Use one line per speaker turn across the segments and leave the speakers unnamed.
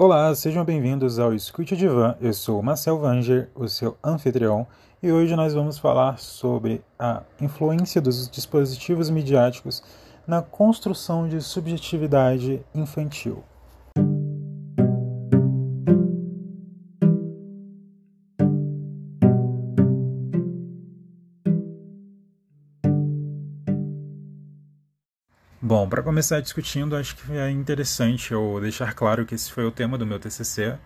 Olá, sejam bem-vindos ao Escute Divan. Eu sou Marcel Vanger, o seu anfitrião, e hoje nós vamos falar sobre a influência dos dispositivos midiáticos na construção de subjetividade infantil. Bom, para começar discutindo, acho que é interessante eu deixar claro que esse foi o tema do meu TCC.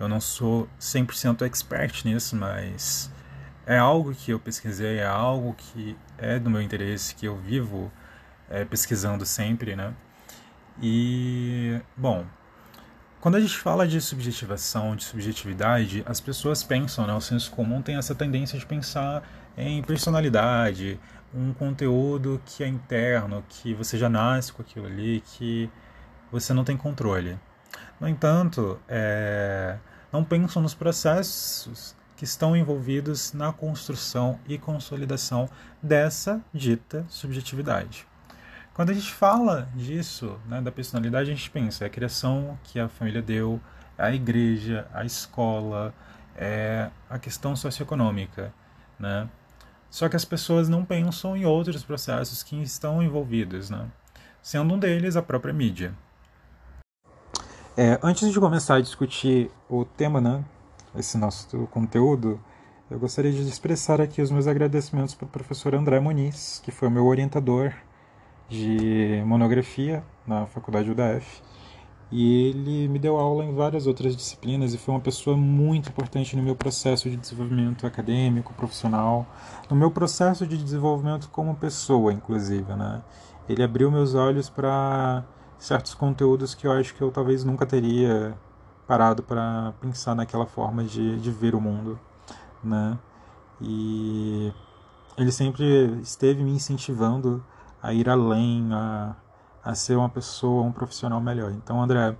Eu não sou 100% expert nisso, mas é algo que eu pesquisei, é algo que é do meu interesse, que eu vivo é, pesquisando sempre, né? E, bom, quando a gente fala de subjetivação, de subjetividade, as pessoas pensam, né? O senso comum tem essa tendência de pensar em personalidade, um conteúdo que é interno, que você já nasce com aquilo ali, que você não tem controle. No entanto, é, não pensam nos processos que estão envolvidos na construção e consolidação dessa dita subjetividade. Quando a gente fala disso, né, da personalidade, a gente pensa é a criação que a família deu, é a igreja, a escola, é a questão socioeconômica, né? Só que as pessoas não pensam em outros processos que estão envolvidos, né? sendo um deles a própria mídia. É, antes de começar a discutir o tema, né, esse nosso conteúdo, eu gostaria de expressar aqui os meus agradecimentos para o professor André Muniz, que foi o meu orientador de monografia na faculdade UDF e ele me deu aula em várias outras disciplinas e foi uma pessoa muito importante no meu processo de desenvolvimento acadêmico, profissional, no meu processo de desenvolvimento como pessoa, inclusive, né? Ele abriu meus olhos para certos conteúdos que eu acho que eu talvez nunca teria parado para pensar naquela forma de, de ver o mundo, né? E ele sempre esteve me incentivando a ir além, a a ser uma pessoa, um profissional melhor. Então, André,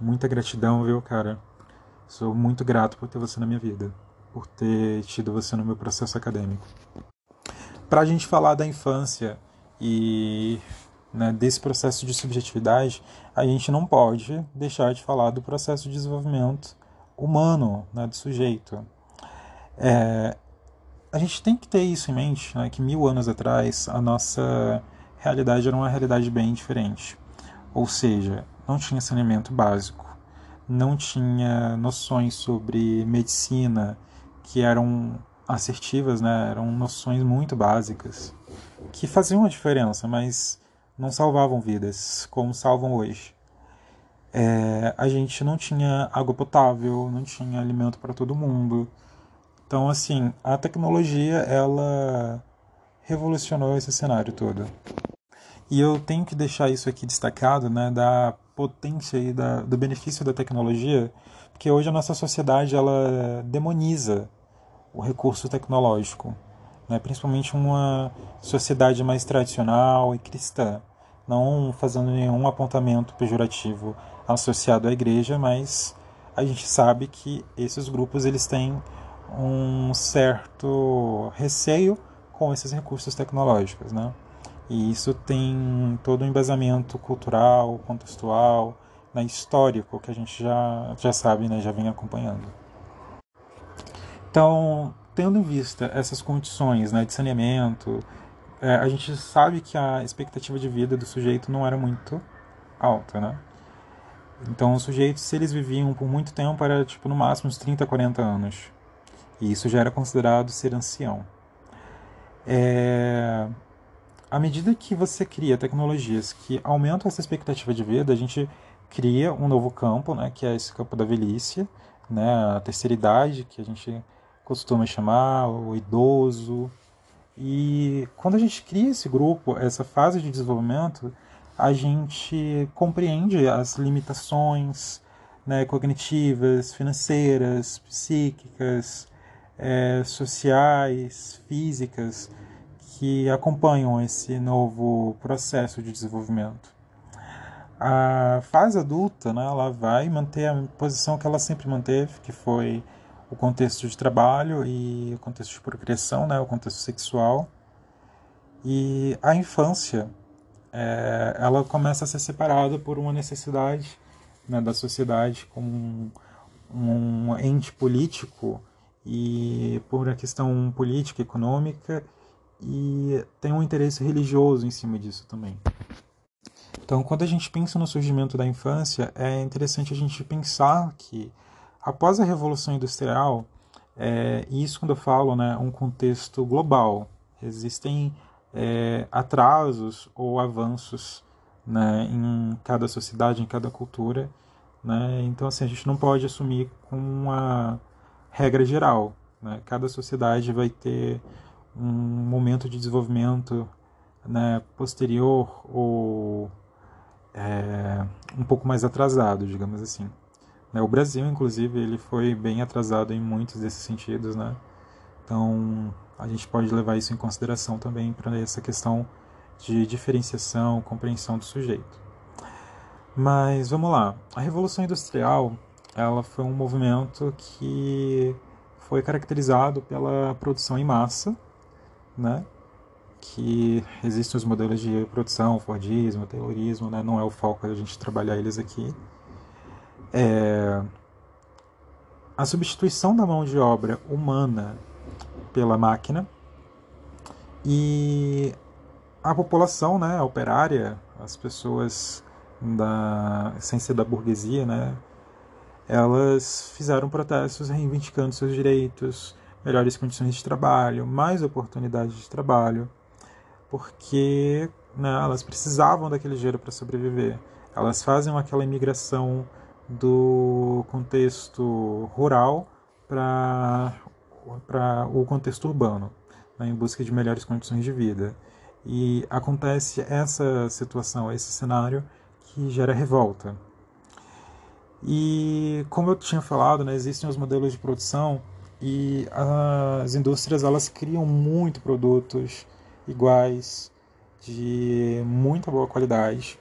muita gratidão, viu, cara? Sou muito grato por ter você na minha vida, por ter tido você no meu processo acadêmico. Para a gente falar da infância e né, desse processo de subjetividade, a gente não pode deixar de falar do processo de desenvolvimento humano né, do sujeito. É, a gente tem que ter isso em mente, né, que mil anos atrás a nossa realidade era uma realidade bem diferente. Ou seja, não tinha saneamento básico, não tinha noções sobre medicina que eram assertivas, né? eram noções muito básicas que faziam a diferença, mas não salvavam vidas como salvam hoje. É, a gente não tinha água potável, não tinha alimento para todo mundo. Então, assim, a tecnologia ela revolucionou esse cenário todo. E eu tenho que deixar isso aqui destacado, né, da potência e da, do benefício da tecnologia, porque hoje a nossa sociedade ela demoniza o recurso tecnológico, né, principalmente uma sociedade mais tradicional e cristã, não fazendo nenhum apontamento pejorativo associado à igreja, mas a gente sabe que esses grupos eles têm um certo receio com esses recursos tecnológicos, né? E isso tem todo um embasamento cultural, contextual, né, histórico, que a gente já, já sabe, né, já vem acompanhando. Então, tendo em vista essas condições né, de saneamento, é, a gente sabe que a expectativa de vida do sujeito não era muito alta, né? Então, os sujeitos, se eles viviam por muito tempo, era tipo no máximo uns 30, 40 anos. E isso já era considerado ser ancião. É à medida que você cria tecnologias que aumentam essa expectativa de vida, a gente cria um novo campo, né, que é esse campo da velhice, né, a terceira idade, que a gente costuma chamar, o idoso. E quando a gente cria esse grupo, essa fase de desenvolvimento, a gente compreende as limitações né, cognitivas, financeiras, psíquicas, é, sociais, físicas que acompanham esse novo processo de desenvolvimento. A fase adulta, né, ela vai manter a posição que ela sempre manteve, que foi o contexto de trabalho e o contexto de procriação, né, o contexto sexual. E a infância, é, ela começa a ser separada por uma necessidade né, da sociedade como um, um ente político e por uma questão política, econômica e tem um interesse religioso em cima disso também. Então, quando a gente pensa no surgimento da infância, é interessante a gente pensar que após a Revolução Industrial, é, e isso quando eu falo, né, um contexto global, existem é, atrasos ou avanços né, em cada sociedade, em cada cultura, né? Então, assim, a gente não pode assumir com uma regra geral. Né? Cada sociedade vai ter um momento de desenvolvimento né, posterior ou é, um pouco mais atrasado, digamos assim. Né? O Brasil, inclusive, ele foi bem atrasado em muitos desses sentidos, né? Então, a gente pode levar isso em consideração também para essa questão de diferenciação, compreensão do sujeito. Mas vamos lá, a Revolução Industrial, ela foi um movimento que foi caracterizado pela produção em massa, né? que existem os modelos de produção, Fordismo, Taylorismo, né? não é o foco a gente trabalhar eles aqui. É... A substituição da mão de obra humana pela máquina e a população né, a operária, as pessoas da, sem ser da burguesia, né, elas fizeram protestos reivindicando seus direitos, melhores condições de trabalho, mais oportunidades de trabalho, porque né, elas precisavam daquele dinheiro para sobreviver. Elas fazem aquela imigração do contexto rural para o contexto urbano, né, em busca de melhores condições de vida. E acontece essa situação, esse cenário que gera revolta. E como eu tinha falado, né, existem os modelos de produção e as indústrias elas criam muito produtos iguais de muita boa qualidade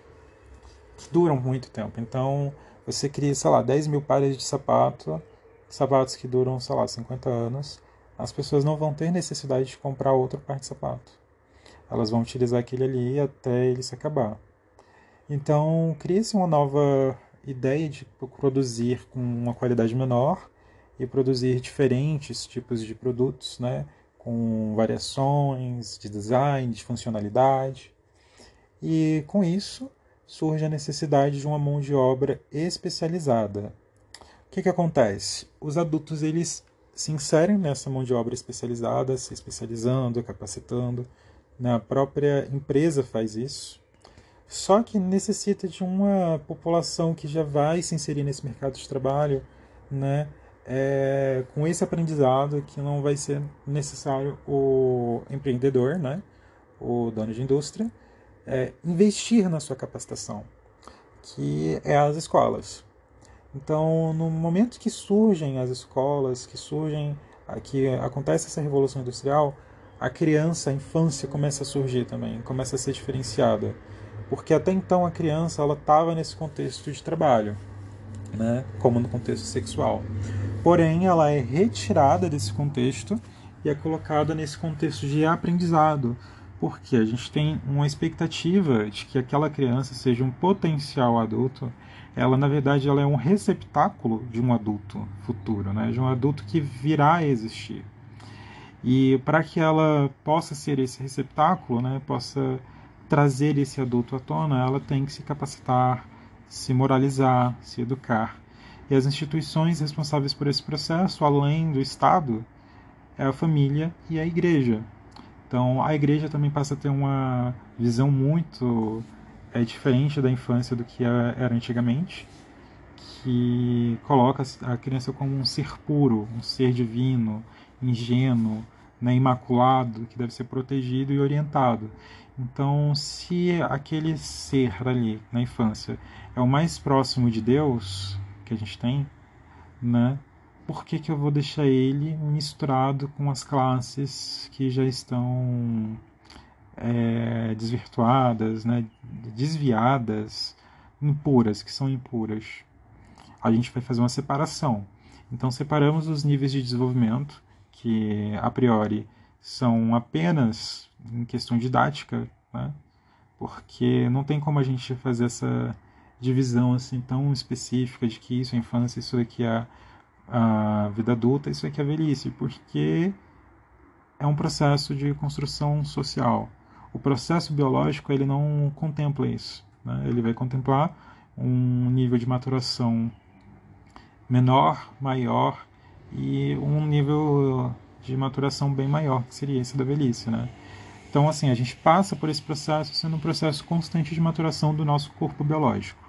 que duram muito tempo. Então você cria, sei lá, 10 mil pares de sapato, sapatos que duram, sei lá, 50 anos. As pessoas não vão ter necessidade de comprar outro par de sapato. Elas vão utilizar aquele ali até ele se acabar. Então cria-se uma nova ideia de produzir com uma qualidade menor e produzir diferentes tipos de produtos, né, com variações de design, de funcionalidade. E com isso surge a necessidade de uma mão de obra especializada. O que, que acontece? Os adultos eles se inserem nessa mão de obra especializada, se especializando, capacitando. Né? A própria empresa faz isso. Só que necessita de uma população que já vai se inserir nesse mercado de trabalho, né? é, com esse aprendizado que não vai ser necessário o empreendedor, né, o dono de indústria, é, investir na sua capacitação, que é as escolas. Então, no momento que surgem as escolas, que surgem, que acontece essa revolução industrial, a criança, a infância começa a surgir também, começa a ser diferenciada, porque até então a criança ela estava nesse contexto de trabalho, né, como no contexto sexual. Porém, ela é retirada desse contexto e é colocada nesse contexto de aprendizado, porque a gente tem uma expectativa de que aquela criança seja um potencial adulto. Ela, na verdade, ela é um receptáculo de um adulto futuro, né? de um adulto que virá a existir. E para que ela possa ser esse receptáculo, né? possa trazer esse adulto à tona, ela tem que se capacitar, se moralizar, se educar. E as instituições responsáveis por esse processo, além do Estado, é a família e a igreja. Então, a igreja também passa a ter uma visão muito é, diferente da infância do que era antigamente, que coloca a criança como um ser puro, um ser divino, ingênuo, né, imaculado, que deve ser protegido e orientado. Então, se aquele ser ali na infância é o mais próximo de Deus, que a gente tem, né? Por que, que eu vou deixar ele misturado com as classes que já estão é, desvirtuadas, né? desviadas, impuras, que são impuras? A gente vai fazer uma separação. Então, separamos os níveis de desenvolvimento, que a priori são apenas em questão didática, né? porque não tem como a gente fazer essa divisão assim tão específica de que isso é infância, isso aqui é a vida adulta, isso aqui é velhice, porque é um processo de construção social. O processo biológico ele não contempla isso, né? ele vai contemplar um nível de maturação menor, maior e um nível de maturação bem maior, que seria esse da velhice, né? Então, assim, a gente passa por esse processo sendo um processo constante de maturação do nosso corpo biológico.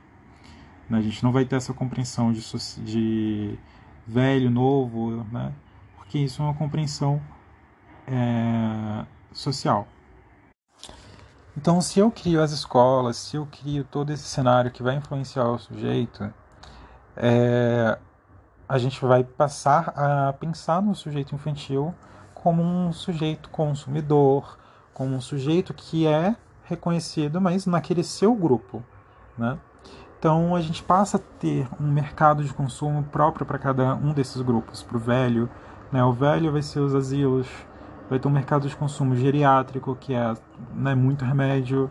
Né? A gente não vai ter essa compreensão de, de velho, novo, né? Porque isso é uma compreensão é, social. Então, se eu crio as escolas, se eu crio todo esse cenário que vai influenciar o sujeito, é, a gente vai passar a pensar no sujeito infantil como um sujeito consumidor, como um sujeito que é reconhecido, mas naquele seu grupo, né? Então a gente passa a ter um mercado de consumo próprio para cada um desses grupos. Para o velho, né? o velho vai ser os asilos, vai ter um mercado de consumo geriátrico, que é né, muito remédio,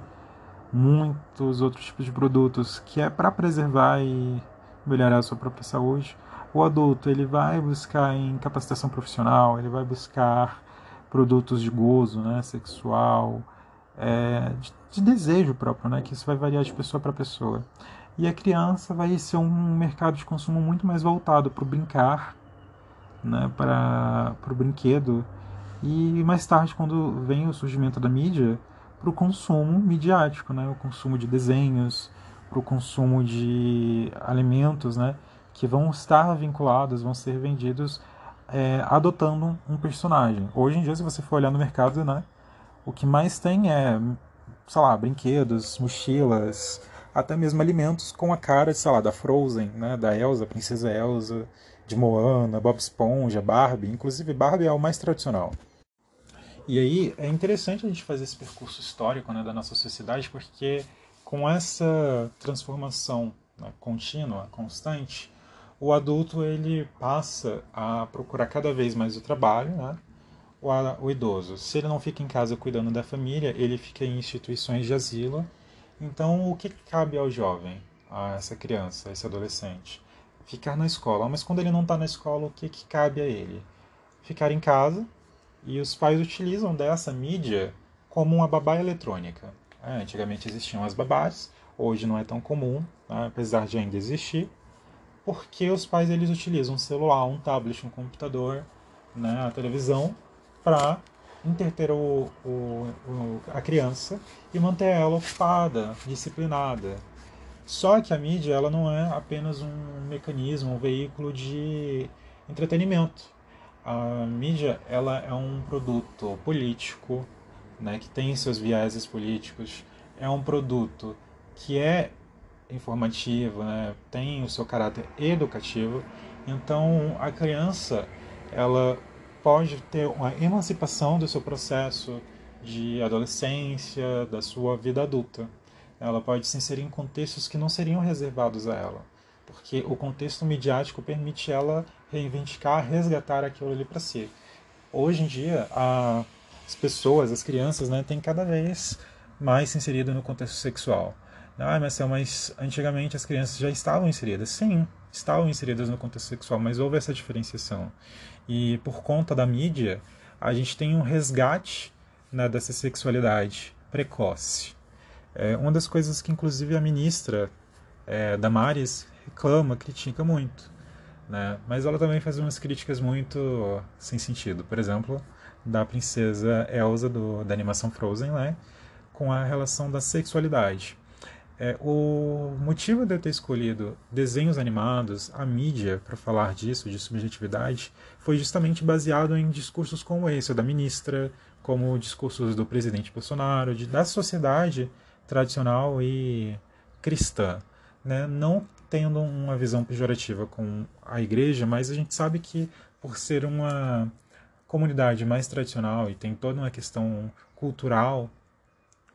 muitos outros tipos de produtos, que é para preservar e melhorar a sua própria saúde. O adulto ele vai buscar em capacitação profissional, ele vai buscar produtos de gozo, né, sexual, é, de, de, desejo próprio, né, que isso vai variar de pessoa para pessoa. E a criança vai ser um mercado de consumo muito mais voltado para o brincar, né, para o brinquedo e mais tarde, quando vem o surgimento da mídia, para o consumo midiático, né? o consumo de desenhos, para o consumo de alimentos, né? Que vão estar vinculados, vão ser vendidos é, adotando um personagem. Hoje em dia, se você for olhar no mercado, né? o que mais tem é, sei lá, brinquedos, mochilas, até mesmo alimentos com a cara, sei lá, da Frozen, né? da Elsa, Princesa Elsa, de Moana, Bob Esponja, Barbie. Inclusive, Barbie é o mais tradicional. E aí é interessante a gente fazer esse percurso histórico né, da nossa sociedade, porque com essa transformação né, contínua, constante, o adulto ele passa a procurar cada vez mais o trabalho, né? O, o idoso, se ele não fica em casa cuidando da família, ele fica em instituições de asilo. Então, o que cabe ao jovem, a essa criança, a esse adolescente? Ficar na escola. Mas quando ele não está na escola, o que, que cabe a ele? Ficar em casa, e os pais utilizam dessa mídia como uma babá eletrônica. É, antigamente existiam as babás, hoje não é tão comum, né, apesar de ainda existir, porque os pais eles utilizam um celular, um tablet, um computador, né, a televisão, para interter o, o, o, a criança e manter ela ocupada, disciplinada. Só que a mídia ela não é apenas um mecanismo, um veículo de entretenimento a mídia ela é um produto político, né, que tem seus vieses políticos, é um produto que é informativo, né, tem o seu caráter educativo. Então a criança ela pode ter uma emancipação do seu processo de adolescência, da sua vida adulta. Ela pode se inserir em contextos que não seriam reservados a ela, porque o contexto midiático permite ela reivindicar, resgatar aquilo ali para si. Hoje em dia, as pessoas, as crianças, né, têm cada vez mais se inserido no contexto sexual. Ah, mas, mas antigamente as crianças já estavam inseridas. Sim, estavam inseridas no contexto sexual, mas houve essa diferenciação. E por conta da mídia, a gente tem um resgate né, dessa sexualidade precoce. É uma das coisas que, inclusive, a ministra é, Damares reclama, critica muito. Né? Mas ela também faz umas críticas muito sem sentido. Por exemplo, da princesa Elsa do, da animação Frozen, né? com a relação da sexualidade. É, o motivo de eu ter escolhido desenhos animados, a mídia, para falar disso, de subjetividade, foi justamente baseado em discursos como esse, o da ministra, como discursos do presidente Bolsonaro, de, da sociedade tradicional e cristã. Né? Não tendo uma visão pejorativa com a igreja, mas a gente sabe que por ser uma comunidade mais tradicional e tem toda uma questão cultural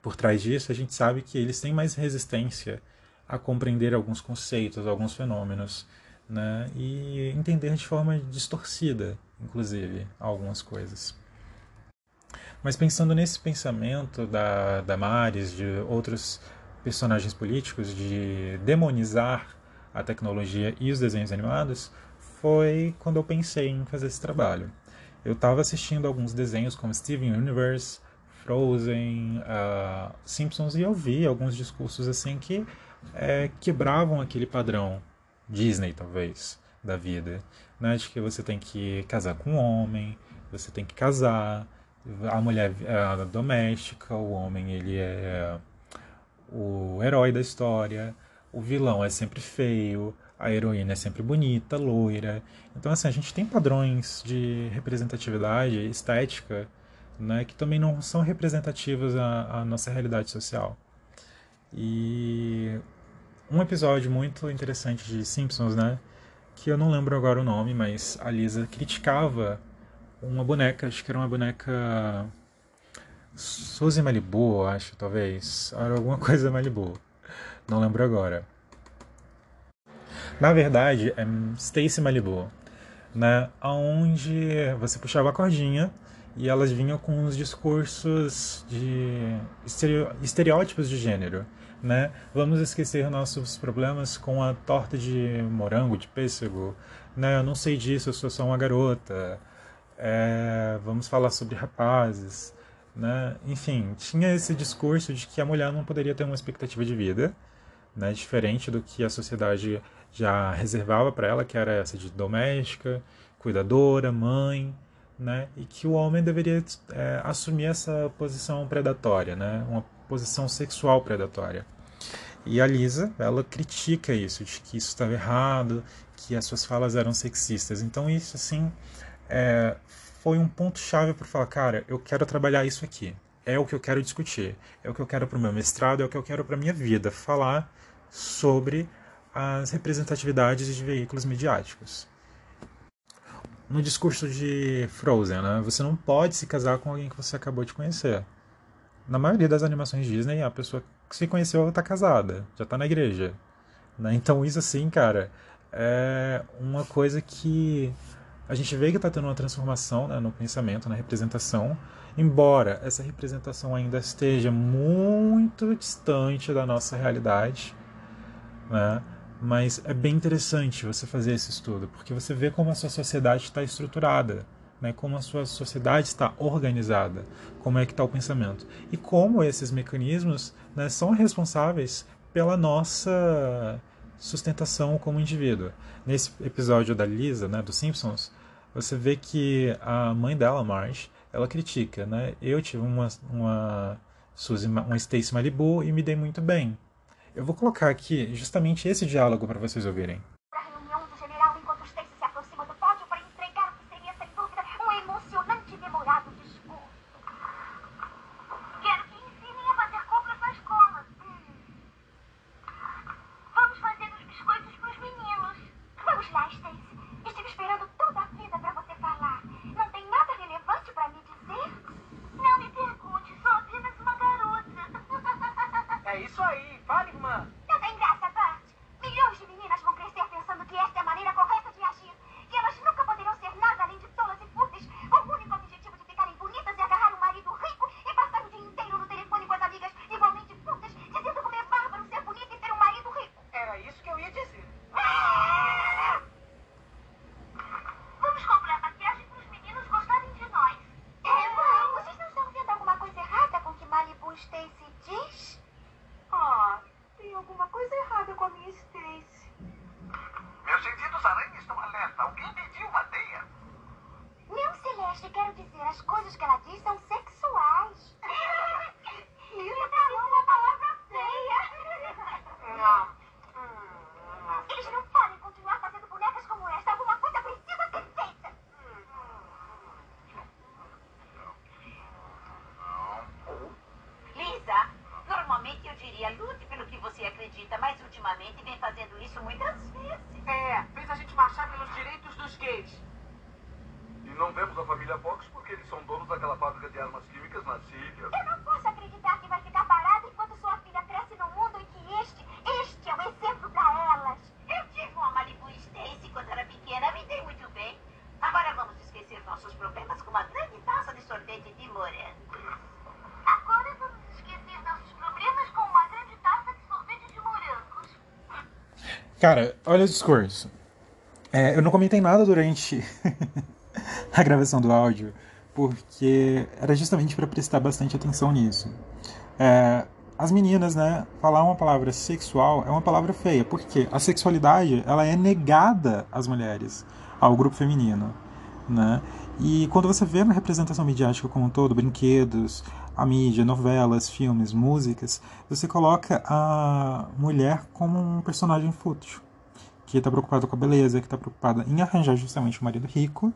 por trás disso, a gente sabe que eles têm mais resistência a compreender alguns conceitos, alguns fenômenos, né? e entender de forma distorcida, inclusive, algumas coisas. Mas pensando nesse pensamento da, da Maris, de outros personagens políticos, de demonizar a tecnologia e os desenhos animados, foi quando eu pensei em fazer esse trabalho. Eu estava assistindo alguns desenhos como Steven Universe, Frozen, uh, Simpsons e eu vi alguns discursos assim que é, quebravam aquele padrão Disney talvez da vida, né? De que você tem que casar com um homem, você tem que casar, a mulher é doméstica, o homem ele é o herói da história, o vilão é sempre feio, a heroína é sempre bonita, loira. Então, assim, a gente tem padrões de representatividade estética né, que também não são representativos à, à nossa realidade social. E um episódio muito interessante de Simpsons, né, que eu não lembro agora o nome, mas a Lisa criticava uma boneca, acho que era uma boneca Suzy Malibu, acho, talvez. Era alguma coisa Malibu. Não lembro agora. Na verdade, é Stacy Malibu, né? Onde você puxava a cordinha e elas vinham com uns discursos de estereótipos de gênero, né? Vamos esquecer nossos problemas com a torta de morango, de pêssego, né? Eu não sei disso, eu sou só uma garota. É, vamos falar sobre rapazes, né? Enfim, tinha esse discurso de que a mulher não poderia ter uma expectativa de vida, né? Diferente do que a sociedade já reservava para ela, que era essa de doméstica, cuidadora, mãe, né? E que o homem deveria é, assumir essa posição predatória, né? Uma posição sexual predatória. E a Lisa, ela critica isso, de que isso estava errado, que as suas falas eram sexistas. Então isso, assim, é, foi um ponto chave para falar, cara, eu quero trabalhar isso aqui. É o que eu quero discutir. É o que eu quero para o meu mestrado, é o que eu quero para minha vida, falar sobre as representatividades de veículos midiáticos. No discurso de Frozen, né, você não pode se casar com alguém que você acabou de conhecer. Na maioria das animações Disney, a pessoa que se conheceu está casada, já está na igreja. Né? Então isso assim, cara, é uma coisa que a gente vê que está tendo uma transformação né, no pensamento, na representação, embora essa representação ainda esteja muito distante da nossa realidade, né? Mas é bem interessante você fazer esse estudo, porque você vê como a sua sociedade está estruturada, né? como a sua sociedade está organizada, como é que está o pensamento. E como esses mecanismos né, são responsáveis pela nossa sustentação como indivíduo. Nesse episódio da Lisa, né, dos Simpsons, você vê que a mãe dela, Marge, ela critica, né? Eu tive uma, uma uma Stacy Malibu e me dei muito bem. Eu vou colocar aqui justamente esse diálogo para vocês ouvirem. Cara, olha o discurso. É, eu não comentei nada durante a gravação do áudio, porque era justamente para prestar bastante atenção nisso. É, as meninas, né, falar uma palavra sexual é uma palavra feia, porque a sexualidade ela é negada às mulheres, ao grupo feminino, né? E quando você vê na representação midiática como um todo, brinquedos, a mídia, novelas, filmes, músicas, você coloca a mulher como um personagem fútil, que está preocupada com a beleza, que está preocupada em arranjar justamente um marido rico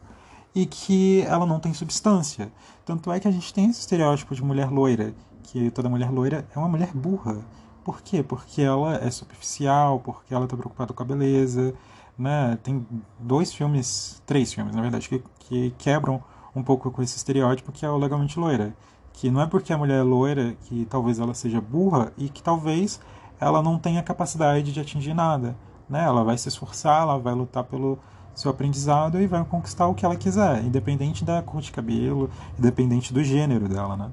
e que ela não tem substância. Tanto é que a gente tem esse estereótipo de mulher loira, que toda mulher loira é uma mulher burra. Por quê? Porque ela é superficial, porque ela está preocupada com a beleza. Né? Tem dois filmes, três filmes, na verdade, que, que quebram um pouco com esse estereótipo que é o Legalmente Loira. Que não é porque a mulher é loira que talvez ela seja burra e que talvez ela não tenha capacidade de atingir nada. Né? Ela vai se esforçar, ela vai lutar pelo seu aprendizado e vai conquistar o que ela quiser, independente da cor de cabelo, independente do gênero dela, né?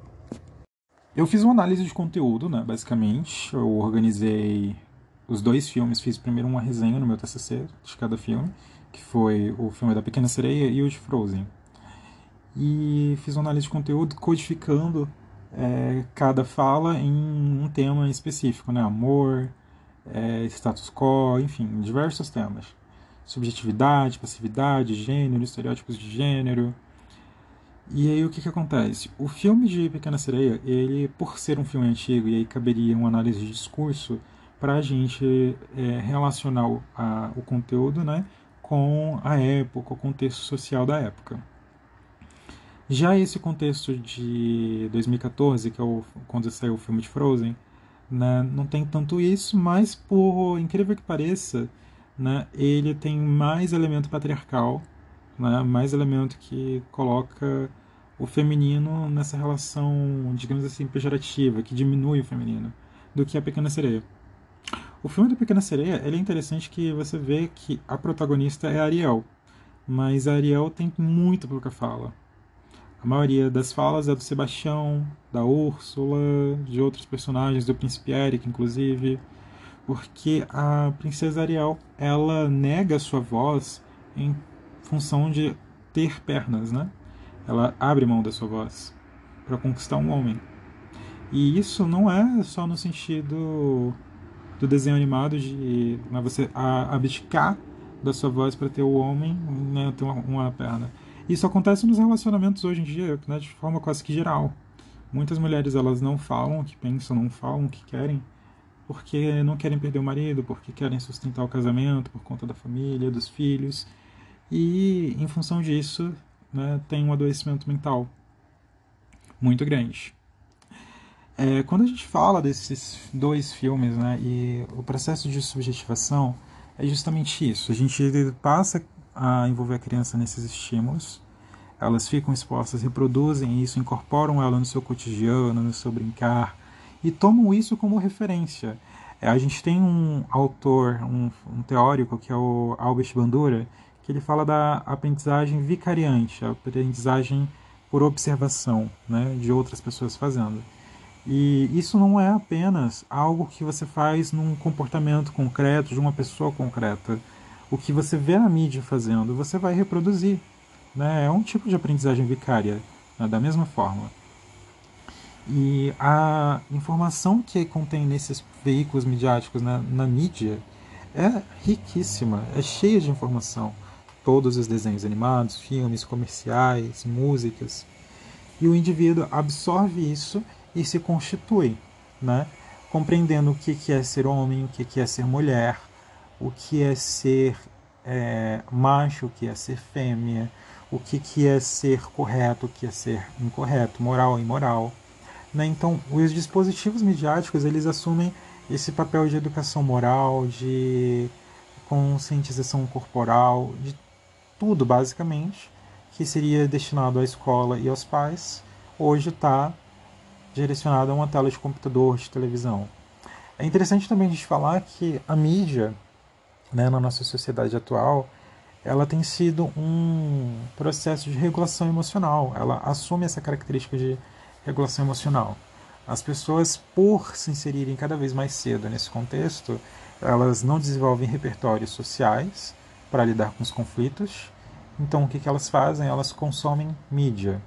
Eu fiz uma análise de conteúdo, né, basicamente. Eu organizei os dois filmes, fiz primeiro uma resenha no meu TCC de cada filme, que foi o filme da Pequena Sereia e o de Frozen. E fiz uma análise de conteúdo codificando é, cada fala em um tema específico, né? Amor, é, status quo, enfim, diversos temas. Subjetividade, passividade, gênero, estereótipos de gênero, e aí o que, que acontece? O filme de Pequena Sereia, ele, por ser um filme antigo, e aí caberia uma análise de discurso, para a gente é, relacionar o, a, o conteúdo né, com a época, o contexto social da época. Já esse contexto de 2014, que é o, quando saiu o filme de Frozen, né, não tem tanto isso, mas por incrível que pareça, né, ele tem mais elemento patriarcal, né, mais elemento que coloca o feminino nessa relação, digamos assim, pejorativa, que diminui o feminino, do que a Pequena Sereia. O filme da Pequena Sereia é interessante que você vê que a protagonista é a Ariel, mas a Ariel tem muito pouca fala. A maioria das falas é do Sebastião, da Úrsula, de outros personagens, do Príncipe Eric, inclusive, porque a princesa Ariel ela nega sua voz em função de ter pernas, né? ela abre mão da sua voz para conquistar um homem. E isso não é só no sentido do desenho animado de né, você abdicar da sua voz para ter o homem, né, ter uma, uma, perna. Isso acontece nos relacionamentos hoje em dia, né, de forma quase que geral. Muitas mulheres elas não falam o que pensam, não falam o que querem, porque não querem perder o marido, porque querem sustentar o casamento por conta da família, dos filhos. E em função disso, né, tem um adoecimento mental muito grande. É, quando a gente fala desses dois filmes, né, e o processo de subjetivação é justamente isso. A gente passa a envolver a criança nesses estímulos, elas ficam expostas, reproduzem isso, incorporam ela no seu cotidiano, no seu brincar, e tomam isso como referência. É, a gente tem um autor, um, um teórico, que é o Albert Bandura, que ele fala da aprendizagem vicariante, a aprendizagem por observação né, de outras pessoas fazendo. E isso não é apenas algo que você faz num comportamento concreto de uma pessoa concreta. O que você vê a mídia fazendo, você vai reproduzir. Né? É um tipo de aprendizagem vicária, né? da mesma forma. E a informação que contém nesses veículos midiáticos na, na mídia é riquíssima, é cheia de informação todos os desenhos animados, filmes, comerciais, músicas. E o indivíduo absorve isso e se constitui, né? compreendendo o que é ser homem, o que é ser mulher, o que é ser é, macho, o que é ser fêmea, o que é ser correto, o que é ser incorreto, moral imoral. Né? Então, os dispositivos midiáticos eles assumem esse papel de educação moral, de conscientização corporal, de tudo basicamente que seria destinado à escola e aos pais, hoje está direcionado a uma tela de computador, de televisão. É interessante também a gente falar que a mídia, né, na nossa sociedade atual, ela tem sido um processo de regulação emocional. Ela assume essa característica de regulação emocional. As pessoas, por se inserirem cada vez mais cedo nesse contexto, elas não desenvolvem repertórios sociais para lidar com os conflitos. Então, o que, que elas fazem? Elas consomem mídia.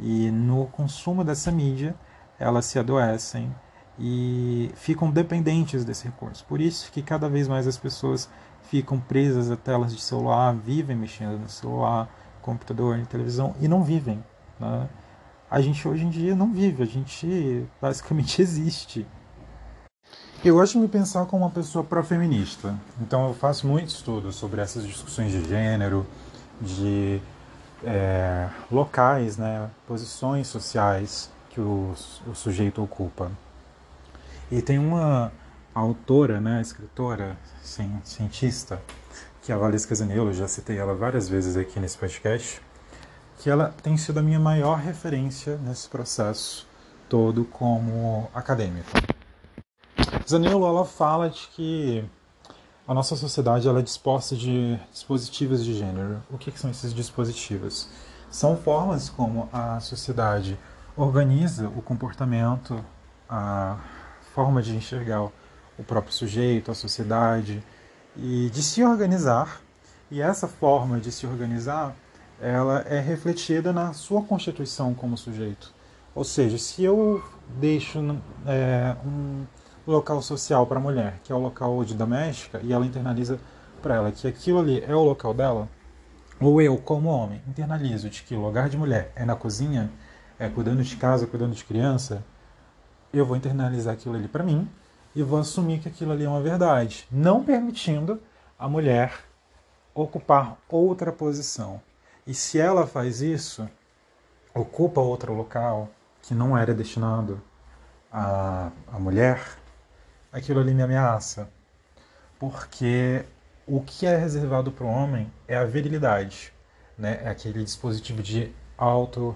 E no consumo dessa mídia, elas se adoecem e ficam dependentes desse recurso. Por isso que cada vez mais as pessoas ficam presas a telas de celular, vivem mexendo no celular, computador, televisão e não vivem. Né? A gente hoje em dia não vive, a gente basicamente existe. Eu gosto de me pensar como uma pessoa pró-feminista. Então eu faço muito estudo sobre essas discussões de gênero, de é, locais, né, posições sociais que o, o, sujeito ocupa. E tem uma autora, né, escritora, cientista, que é a Valesca Zanello, já citei ela várias vezes aqui nesse podcast, que ela tem sido a minha maior referência nesse processo todo como acadêmico. Zanello ela fala de que a nossa sociedade ela é disposta de dispositivos de gênero. O que, que são esses dispositivos? São formas como a sociedade organiza o comportamento, a forma de enxergar o próprio sujeito, a sociedade e de se organizar. E essa forma de se organizar, ela é refletida na sua constituição como sujeito. Ou seja, se eu deixo é, um local social para a mulher, que é o local de doméstica, e ela internaliza para ela que aquilo ali é o local dela, ou eu, como homem, internalizo de que o lugar de mulher é na cozinha, é cuidando de casa, cuidando de criança, eu vou internalizar aquilo ali para mim e vou assumir que aquilo ali é uma verdade, não permitindo a mulher ocupar outra posição. E se ela faz isso, ocupa outro local que não era destinado à, à mulher, aquilo ali me ameaça. Porque o que é reservado para o homem é a virilidade, né? É aquele dispositivo de auto,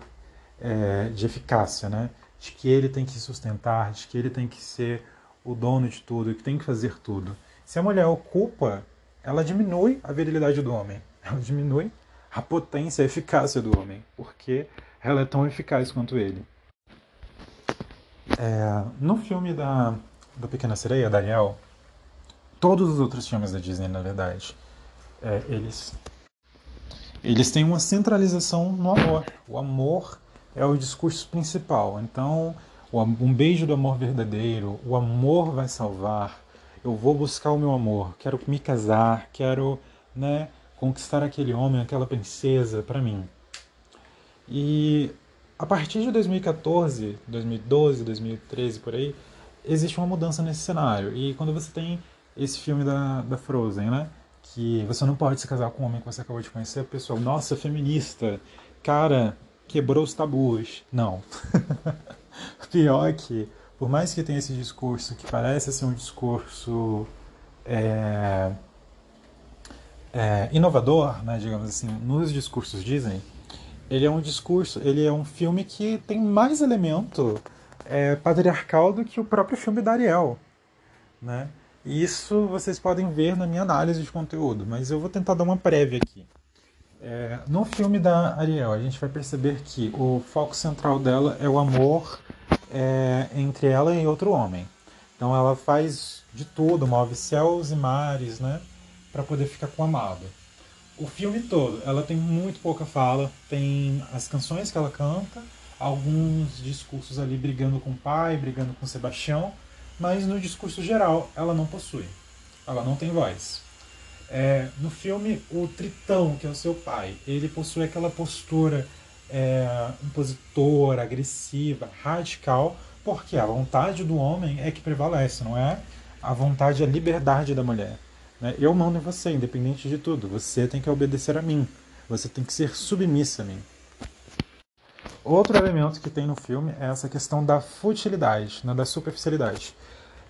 é, de eficácia, né? De que ele tem que sustentar, de que ele tem que ser o dono de tudo, que tem que fazer tudo. Se a mulher ocupa, ela diminui a virilidade do homem, ela diminui a potência, a eficácia do homem, porque ela é tão eficaz quanto ele. É, no filme da da Pequena Sereia, da Ariel, todos os outros filmes da Disney, na verdade, é, eles eles têm uma centralização no amor. O amor é o discurso principal. Então, um beijo do amor verdadeiro, o amor vai salvar. Eu vou buscar o meu amor, quero me casar, quero, né, conquistar aquele homem, aquela princesa para mim. E a partir de 2014, 2012, 2013 por aí, existe uma mudança nesse cenário. E quando você tem esse filme da, da Frozen, né? Que você não pode se casar com um homem que você acabou de conhecer, a pessoa, nossa, feminista, cara, quebrou os tabus. Não. Pior que, por mais que tenha esse discurso que parece ser um discurso é, é, inovador, né, digamos assim, nos discursos Disney, ele é um discurso, ele é um filme que tem mais elemento é, patriarcal do que o próprio filme da Ariel. Né? Isso vocês podem ver na minha análise de conteúdo, mas eu vou tentar dar uma prévia aqui. É, no filme da Ariel, a gente vai perceber que o foco central dela é o amor é, entre ela e outro homem. Então ela faz de tudo, move céus e mares, né, para poder ficar com o amado. O filme todo, ela tem muito pouca fala, tem as canções que ela canta alguns discursos ali brigando com o pai, brigando com o Sebastião, mas no discurso geral ela não possui. Ela não tem voz. É, no filme, o Tritão, que é o seu pai, ele possui aquela postura é, impositora, agressiva, radical, porque a vontade do homem é que prevalece, não é a vontade, a liberdade da mulher. Né? Eu mando em você, independente de tudo. Você tem que obedecer a mim. Você tem que ser submissa a mim. Outro elemento que tem no filme é essa questão da futilidade, né, da superficialidade.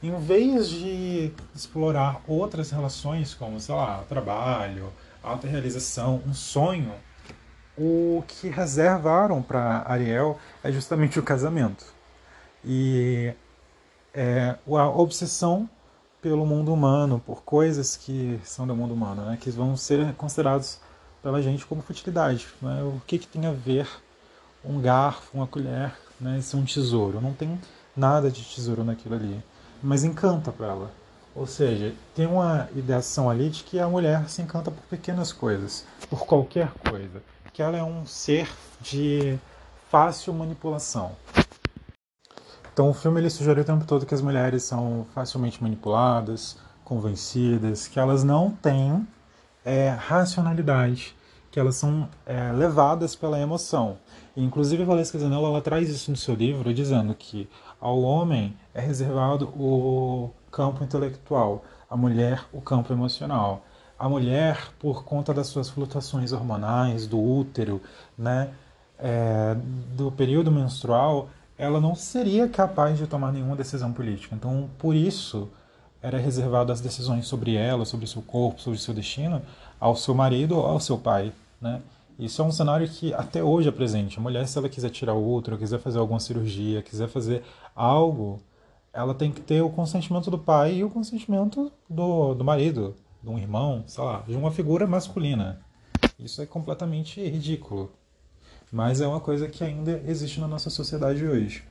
Em vez de explorar outras relações, como, sei lá, trabalho, autorrealização, um sonho, o que reservaram para Ariel é justamente o casamento. E é, a obsessão pelo mundo humano, por coisas que são do mundo humano, né, que vão ser considerados pela gente como futilidade. Né? O que, que tem a ver um garfo, uma colher, né? Isso é um tesouro. Não tem nada de tesouro naquilo ali, mas encanta para ela. Ou seja, tem uma ideação ali de que a mulher se encanta por pequenas coisas, por qualquer coisa, que ela é um ser de fácil manipulação. Então o filme ele sugere o tempo todo que as mulheres são facilmente manipuladas, convencidas, que elas não têm é, racionalidade, que elas são é, levadas pela emoção. Inclusive a Valesca Zanella ela traz isso no seu livro, dizendo que ao homem é reservado o campo intelectual, a mulher o campo emocional. A mulher, por conta das suas flutuações hormonais, do útero, né, é, do período menstrual, ela não seria capaz de tomar nenhuma decisão política. Então, por isso, era reservado as decisões sobre ela, sobre seu corpo, sobre seu destino, ao seu marido ou ao seu pai, né? Isso é um cenário que até hoje é presente. A mulher, se ela quiser tirar o útero, quiser fazer alguma cirurgia, quiser fazer algo, ela tem que ter o consentimento do pai e o consentimento do, do marido, de um irmão, sei lá, de uma figura masculina. Isso é completamente ridículo. Mas é uma coisa que ainda existe na nossa sociedade hoje.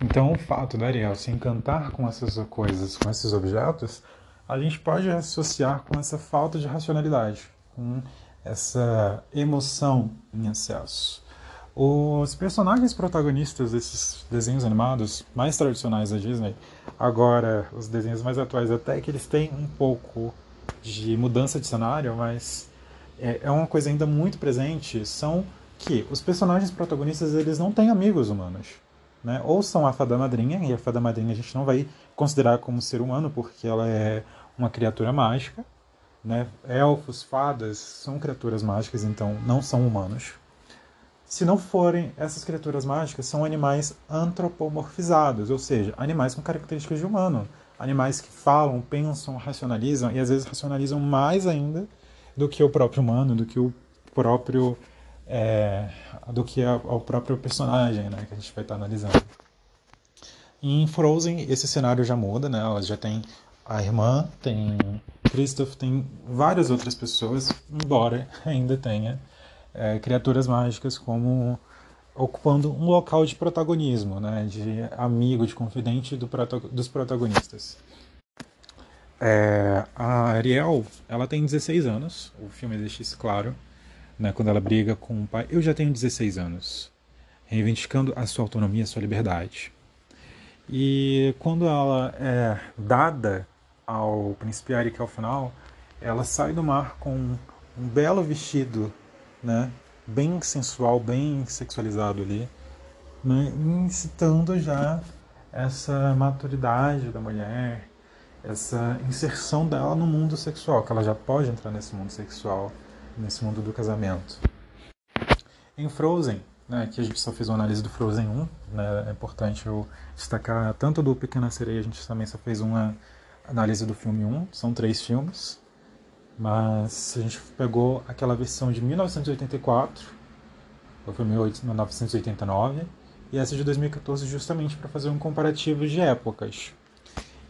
Então, o fato da Ariel se encantar com essas coisas, com esses objetos, a gente pode associar com essa falta de racionalidade, com essa emoção em excesso. Os personagens protagonistas desses desenhos animados mais tradicionais da Disney, agora os desenhos mais atuais, até que eles têm um pouco de mudança de cenário, mas é, é uma coisa ainda muito presente, são que os personagens protagonistas eles não têm amigos humanos. Né? Ou são a fada madrinha, e a fada madrinha a gente não vai considerar como ser humano, porque ela é uma criatura mágica. Né? Elfos, fadas são criaturas mágicas, então não são humanos. Se não forem essas criaturas mágicas, são animais antropomorfizados, ou seja, animais com características de humano. Animais que falam, pensam, racionalizam e às vezes racionalizam mais ainda do que o próprio humano, do que o próprio é, do que ao próprio personagem né, que a gente vai estar analisando. Em Frozen, esse cenário já muda, né? Ela já tem a irmã, tem Christoph, tem várias outras pessoas, embora ainda tenha é, criaturas mágicas como ocupando um local de protagonismo, né, de amigo, de confidente do dos protagonistas. É, a Ariel, ela tem 16 anos, o filme deixa isso claro, né, quando ela briga com o pai. Eu já tenho 16 anos, reivindicando a sua autonomia, a sua liberdade. E quando ela é dada ao príncipe Eric ao final, ela sai do mar com um belo vestido né? Bem sensual, bem sexualizado ali, né? incitando já essa maturidade da mulher, essa inserção dela no mundo sexual, que ela já pode entrar nesse mundo sexual, nesse mundo do casamento. Em Frozen, né, que a gente só fez uma análise do Frozen 1, né, é importante eu destacar tanto do Pequena Sereia, a gente também só fez uma análise do filme 1, são três filmes, mas a gente pegou aquela versão de 1984, ou foi 1989, e essa de 2014 justamente para fazer um comparativo de épocas.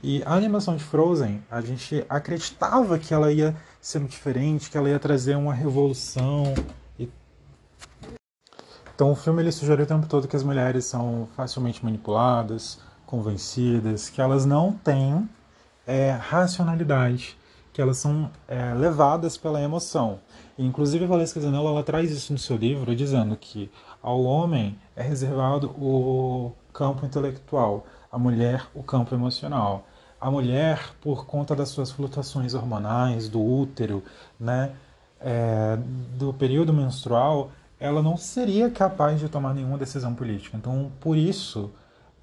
E a animação de Frozen, a gente acreditava que ela ia ser diferente, que ela ia trazer uma revolução. E... Então o filme ele sugeriu o tempo todo que as mulheres são facilmente manipuladas, convencidas, que elas não têm é, racionalidade que elas são é, levadas pela emoção. Inclusive a Valesca ela traz isso no seu livro, dizendo que ao homem é reservado o campo intelectual, a mulher o campo emocional. A mulher, por conta das suas flutuações hormonais, do útero, né, é, do período menstrual, ela não seria capaz de tomar nenhuma decisão política. Então, por isso,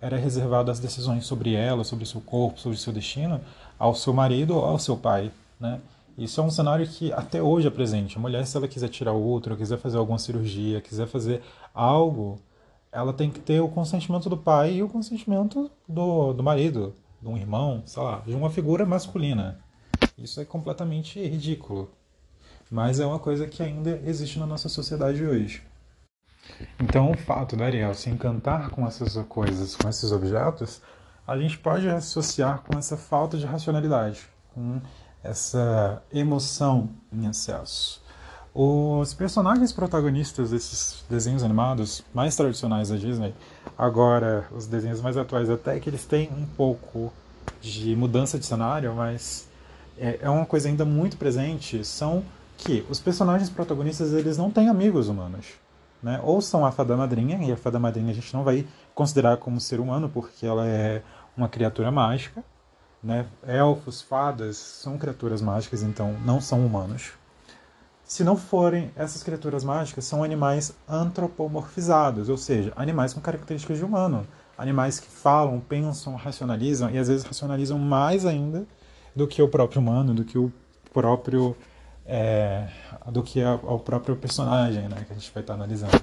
era reservado as decisões sobre ela, sobre seu corpo, sobre seu destino, ao seu marido ou ao seu pai. Né? Isso é um cenário que até hoje é presente. A mulher, se ela quiser tirar o útero, quiser fazer alguma cirurgia, quiser fazer algo, ela tem que ter o consentimento do pai e o consentimento do, do marido, de um irmão, sei lá, de uma figura masculina. Isso é completamente ridículo. Mas é uma coisa que ainda existe na nossa sociedade hoje. Então, o fato da Ariel se encantar com essas coisas, com esses objetos, a gente pode associar com essa falta de racionalidade, com essa emoção em excesso. Os personagens protagonistas desses desenhos animados mais tradicionais da Disney, agora os desenhos mais atuais até que eles têm um pouco de mudança de cenário, mas é, é uma coisa ainda muito presente, são que os personagens protagonistas eles não têm amigos humanos. Né? Ou são a fada madrinha, e a fada madrinha a gente não vai considerar como ser humano, porque ela é uma criatura mágica. Né? Elfos, fadas são criaturas mágicas, então não são humanos. Se não forem essas criaturas mágicas, são animais antropomorfizados, ou seja, animais com características de humano. Animais que falam, pensam, racionalizam, e às vezes racionalizam mais ainda do que o próprio humano, do que o próprio é, do que ao próprio personagem né, que a gente vai estar analisando.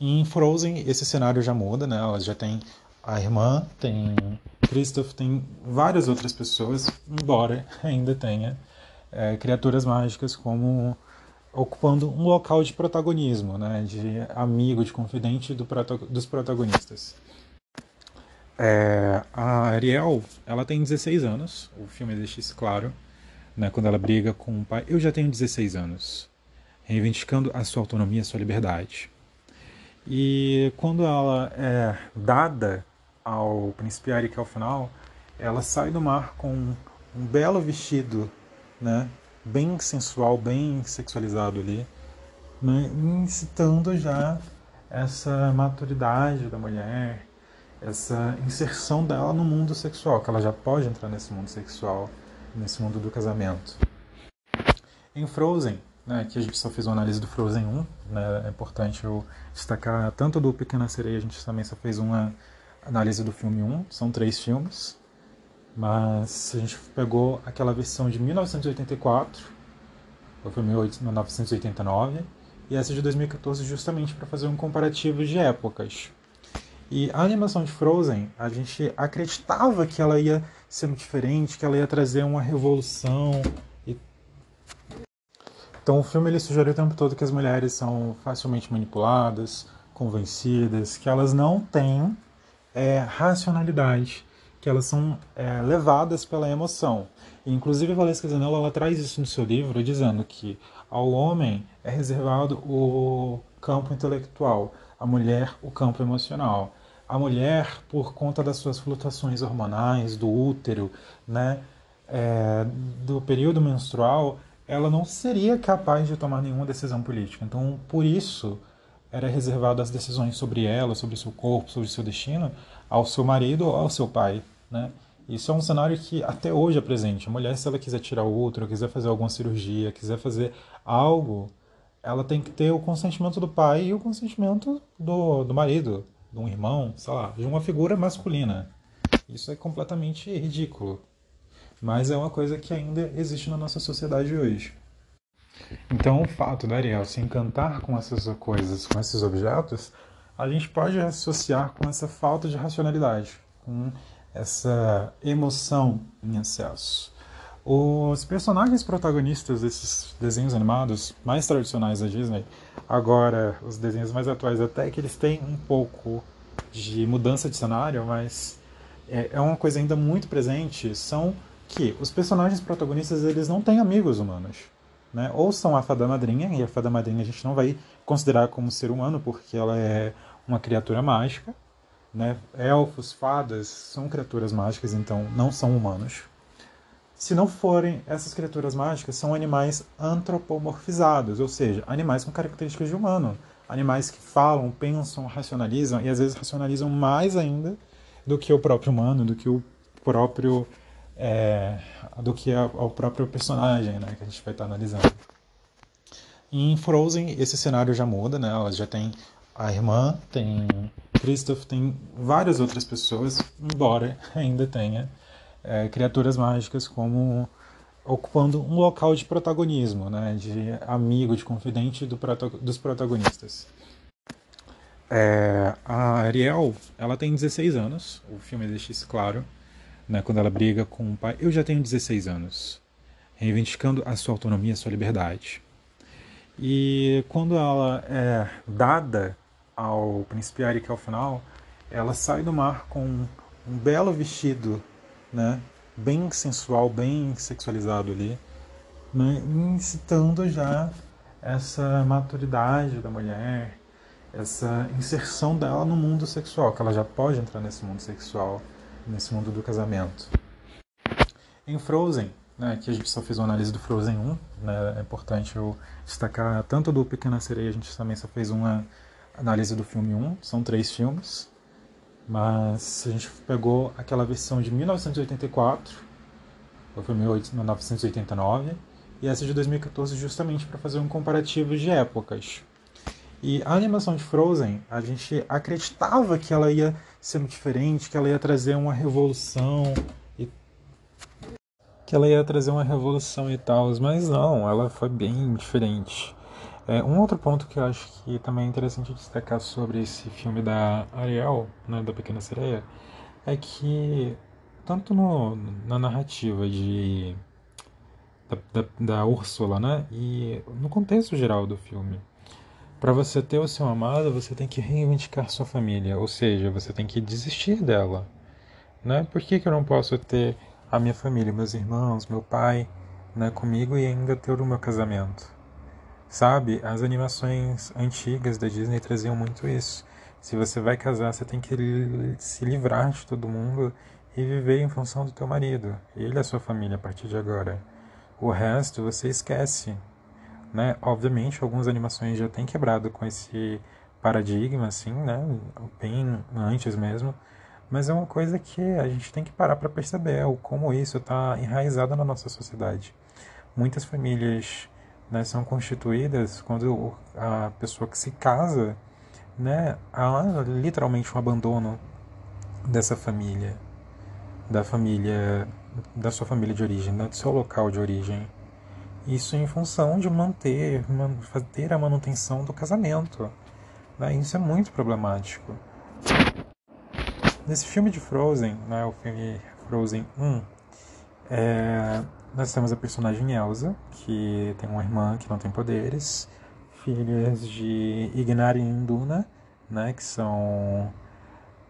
Em Frozen, esse cenário já muda, né? Ela já tem a irmã, tem Christoph, tem várias outras pessoas, embora ainda tenha é, criaturas mágicas como ocupando um local de protagonismo, né? De amigo, de confidente do, dos protagonistas. É, a Ariel, ela tem 16 anos, o filme deixa isso claro né, quando ela briga com o pai. Eu já tenho 16 anos, reivindicando a sua autonomia, a sua liberdade. E quando ela é dada ao príncipe Eric ao final, ela sai do mar com um belo vestido, né, bem sensual, bem sexualizado ali, né, incitando já essa maturidade da mulher, essa inserção dela no mundo sexual, que ela já pode entrar nesse mundo sexual nesse mundo do casamento. Em Frozen, né, que a gente só fez uma análise do Frozen 1, né, é importante eu destacar tanto do Pequena Sereia, a gente também só fez uma análise do filme 1, são três filmes, mas a gente pegou aquela versão de 1984, o filme 1989, e essa de 2014 justamente para fazer um comparativo de épocas. E a animação de Frozen, a gente acreditava que ela ia sendo diferente, que ela ia trazer uma revolução. E... Então o filme ele sugeriu o tempo todo que as mulheres são facilmente manipuladas, convencidas, que elas não têm é, racionalidade, que elas são é, levadas pela emoção. E, inclusive a Valesca Zanella ela traz isso no seu livro, dizendo que ao homem é reservado o campo intelectual, à mulher o campo emocional a mulher, por conta das suas flutuações hormonais, do útero, né, é, do período menstrual, ela não seria capaz de tomar nenhuma decisão política. Então, por isso, era reservado as decisões sobre ela, sobre seu corpo, sobre seu destino, ao seu marido ou ao seu pai, né? Isso é um cenário que até hoje é presente. A mulher, se ela quiser tirar o útero, quiser fazer alguma cirurgia, quiser fazer algo, ela tem que ter o consentimento do pai e o consentimento do, do marido, de um irmão, sei lá, de uma figura masculina. Isso é completamente ridículo. Mas é uma coisa que ainda existe na nossa sociedade hoje. Então, o fato da Ariel se encantar com essas coisas, com esses objetos, a gente pode associar com essa falta de racionalidade, com essa emoção em excesso. Os personagens protagonistas desses desenhos animados mais tradicionais da Disney, agora os desenhos mais atuais até que eles têm um pouco de mudança de cenário, mas é, é uma coisa ainda muito presente, são que os personagens protagonistas eles não têm amigos humanos. Né? Ou são a fada madrinha, e a fada madrinha a gente não vai considerar como ser humano, porque ela é uma criatura mágica. Né? Elfos, fadas são criaturas mágicas, então não são humanos. Se não forem essas criaturas mágicas, são animais antropomorfizados, ou seja, animais com características de humano. Animais que falam, pensam, racionalizam, e às vezes racionalizam mais ainda do que o próprio humano, do que o próprio. É, do que a, o próprio personagem né, que a gente vai estar analisando. Em Frozen, esse cenário já muda, né? Ela já tem a irmã, tem Christoph, tem várias outras pessoas, embora ainda tenha é, criaturas mágicas como ocupando um local de protagonismo, né, de amigo, de confidente do dos protagonistas. É, a Ariel, ela tem 16 anos, o filme deixa isso claro, né, quando ela briga com o pai. Eu já tenho 16 anos, reivindicando a sua autonomia, a sua liberdade. E quando ela é dada ao príncipe Eric ao final, ela sai do mar com um belo vestido né, bem sensual, bem sexualizado ali, né, incitando já essa maturidade da mulher, essa inserção dela no mundo sexual, que ela já pode entrar nesse mundo sexual, nesse mundo do casamento. Em Frozen, né, aqui a gente só fez uma análise do Frozen 1, né, é importante eu destacar tanto do Pequena Sereia, a gente também só fez uma análise do filme 1, são três filmes, mas a gente pegou aquela versão de 1984, o filme 1989, e essa de 2014 justamente para fazer um comparativo de épocas. E a animação de Frozen, a gente acreditava que ela ia ser diferente, que ela ia trazer uma revolução e que ela ia trazer uma revolução e tal, mas não, ela foi bem diferente. É, um outro ponto que eu acho que também é interessante destacar sobre esse filme da Ariel, né, da Pequena Sereia, é que tanto no, na narrativa de da, da, da Úrsula, né, e no contexto geral do filme, para você ter o seu amado, você tem que reivindicar sua família, ou seja, você tem que desistir dela. Né? Por que, que eu não posso ter a minha família, meus irmãos, meu pai né, comigo e ainda ter o meu casamento? Sabe, as animações antigas da Disney traziam muito isso. Se você vai casar, você tem que se livrar de todo mundo e viver em função do teu marido. Ele é a sua família a partir de agora. O resto você esquece. Né? Obviamente, algumas animações já têm quebrado com esse paradigma, assim, né? Bem antes mesmo. Mas é uma coisa que a gente tem que parar para perceber o como isso está enraizado na nossa sociedade. Muitas famílias né, são constituídas quando a pessoa que se casa, né, há literalmente um abandono dessa família, da família, da sua família de origem, né, do seu local de origem. Isso em função de manter, fazer a manutenção do casamento. Né? Isso é muito problemático. Nesse filme de Frozen, né, o filme Frozen 1, é, nós temos a personagem Elsa, que tem uma irmã que não tem poderes, filhas de Ignar e Induna, né, que são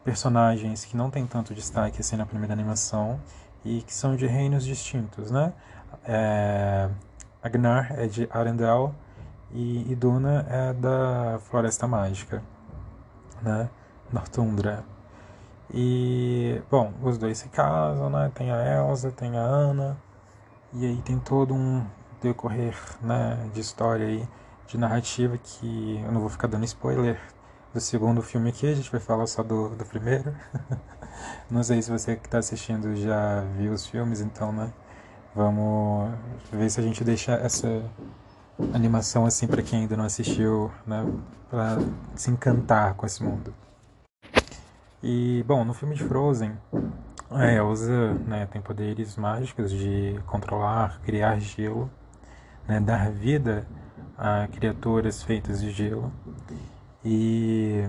personagens que não têm tanto destaque assim na primeira animação e que são de reinos distintos, né? É, Agnar é de Arendelle e Iduna é da Floresta Mágica, né? Nortundra. E, bom, os dois se casam, né? Tem a Elsa, tem a Ana, e aí tem todo um decorrer, né, de história aí, de narrativa que eu não vou ficar dando spoiler do segundo filme aqui, a gente vai falar só do, do primeiro. não sei se você que está assistindo já viu os filmes, então, né? Vamos ver se a gente deixa essa animação assim para quem ainda não assistiu, né, para se encantar com esse mundo. E bom, no filme de Frozen, a Elsa né, tem poderes mágicos de controlar, criar gelo, né, dar vida a criaturas feitas de gelo. E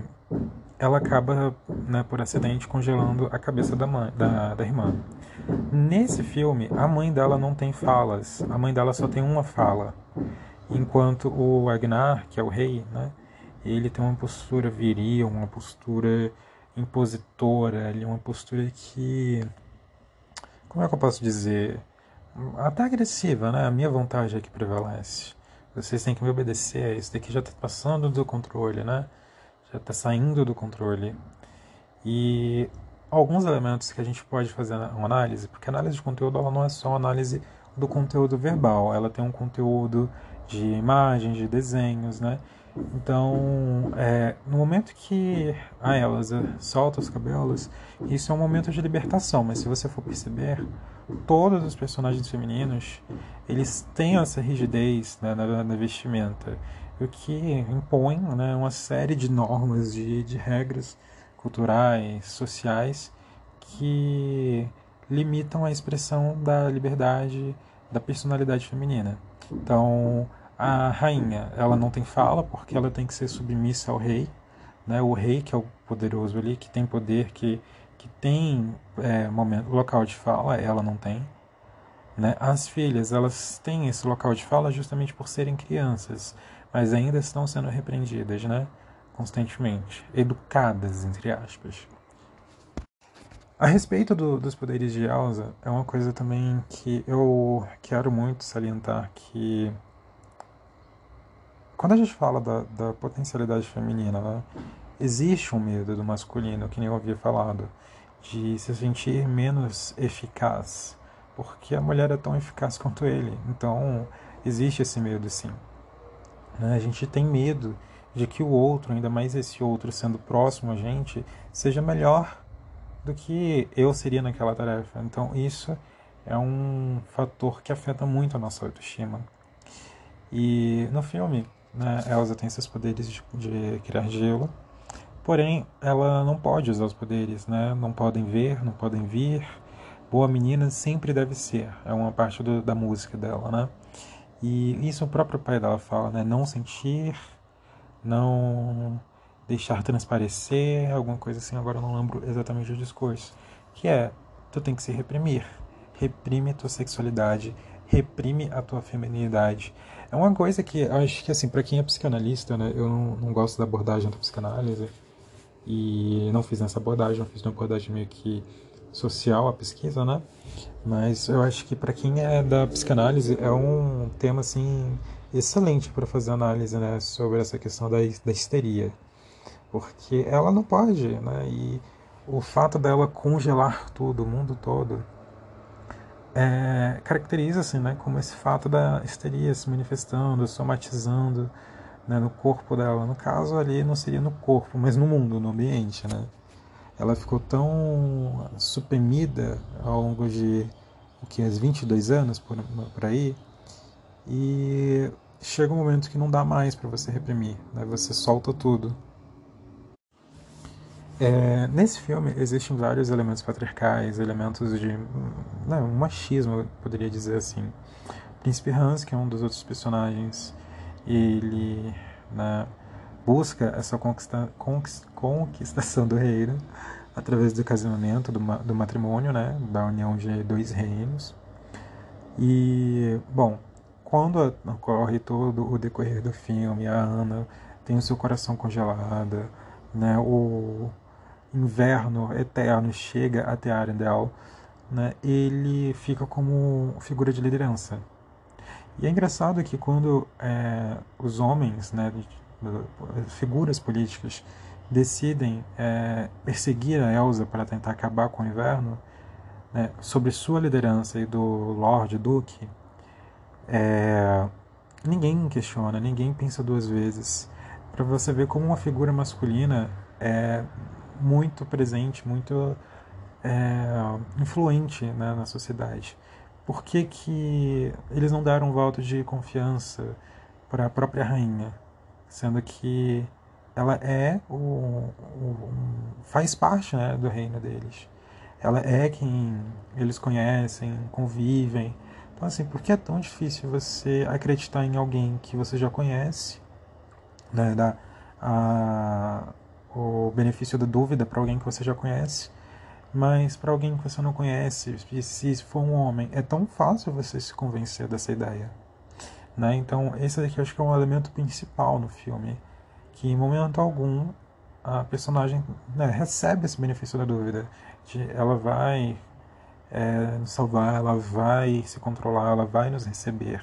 ela acaba, né, por acidente, congelando a cabeça da, mãe, da, da irmã. Nesse filme, a mãe dela não tem falas, a mãe dela só tem uma fala. Enquanto o Agnar, que é o rei, né, ele tem uma postura viril, uma postura impositora, uma postura que. Como é que eu posso dizer? Até agressiva, né? A minha vontade é que prevalece. Vocês têm que me obedecer, isso daqui já está passando do controle, né? Já está saindo do controle. E alguns elementos que a gente pode fazer uma análise, porque a análise de conteúdo ela não é só análise do conteúdo verbal, ela tem um conteúdo de imagens, de desenhos, né? Então, é, no momento que a Elsa solta os cabelos, isso é um momento de libertação, mas se você for perceber, todos os personagens femininos, eles têm essa rigidez né, na, na, vestimenta, o que impõe né, uma série de normas, de, de regras culturais, sociais, que limitam a expressão da liberdade, da personalidade feminina. Então, a rainha, ela não tem fala porque ela tem que ser submissa ao rei, né? O rei que é o poderoso ali, que tem poder, que que tem é, momento, local de fala, ela não tem. Né? As filhas, elas têm esse local de fala justamente por serem crianças, mas ainda estão sendo repreendidas, né? Constantemente, educadas, entre aspas. A respeito do, dos poderes de Elsa, é uma coisa também que eu quero muito salientar que quando a gente fala da, da potencialidade feminina, né, existe um medo do masculino, que nem eu havia falado, de se sentir menos eficaz, porque a mulher é tão eficaz quanto ele. Então, existe esse medo sim. Né? A gente tem medo de que o outro, ainda mais esse outro sendo próximo a gente, seja melhor do que eu seria naquela tarefa. Então, isso é um fator que afeta muito a nossa autoestima. E no filme, né, Elsa tem seus poderes de, de criar gelo, porém ela não pode usar os poderes, né? Não podem ver, não podem vir. Boa menina sempre deve ser, é uma parte do, da música dela, né? E isso o próprio pai dela fala, né? Não sentir, não deixar transparecer, alguma coisa assim, agora eu não lembro exatamente o discurso. Que é, tu tem que se reprimir. Reprime a tua sexualidade, reprime a tua feminilidade. É uma coisa que eu acho que, assim, para quem é psicanalista, né, eu não, não gosto da abordagem da psicanálise e não fiz nessa abordagem, eu fiz uma abordagem meio que social a pesquisa, né? Mas eu acho que para quem é da psicanálise é um tema assim excelente para fazer análise, né, sobre essa questão da, da histeria, porque ela não pode, né? E o fato dela congelar tudo, o mundo todo, é, caracteriza-se né, como esse fato da histeria se manifestando, somatizando né, no corpo dela. No caso ali não seria no corpo, mas no mundo, no ambiente. Né? Ela ficou tão suprimida ao longo de o que, uns 22 anos por, por aí, e chega um momento que não dá mais para você reprimir, né? você solta tudo. É, nesse filme existem vários elementos patriarcais, elementos de não, um machismo, eu poderia dizer assim. Príncipe Hans, que é um dos outros personagens, ele né, busca essa conquista, conquistação do reino através do casamento, do, do matrimônio, né, da união de dois reinos. E, bom, quando ocorre todo o decorrer do filme, a Ana tem o seu coração congelado, né, o inverno eterno chega até Arendelle, né, ele fica como figura de liderança. E é engraçado que quando é, os homens, né, figuras políticas, decidem é, perseguir a Elsa para tentar acabar com o inverno, né, sobre sua liderança e do Lord Duque, é, ninguém questiona, ninguém pensa duas vezes. Para você ver como uma figura masculina é muito presente, muito é, influente né, na sociedade. Por que, que eles não deram um voto de confiança para a própria rainha, sendo que ela é o, o faz parte né, do reino deles. Ela é quem eles conhecem, convivem. Então assim, por que é tão difícil você acreditar em alguém que você já conhece, né, da, a, o benefício da dúvida para alguém que você já conhece, mas para alguém que você não conhece, se for um homem, é tão fácil você se convencer dessa ideia. Né? Então, esse aqui acho que é um elemento principal no filme, que em momento algum a personagem né, recebe esse benefício da dúvida, de ela vai é, nos salvar, ela vai se controlar, ela vai nos receber.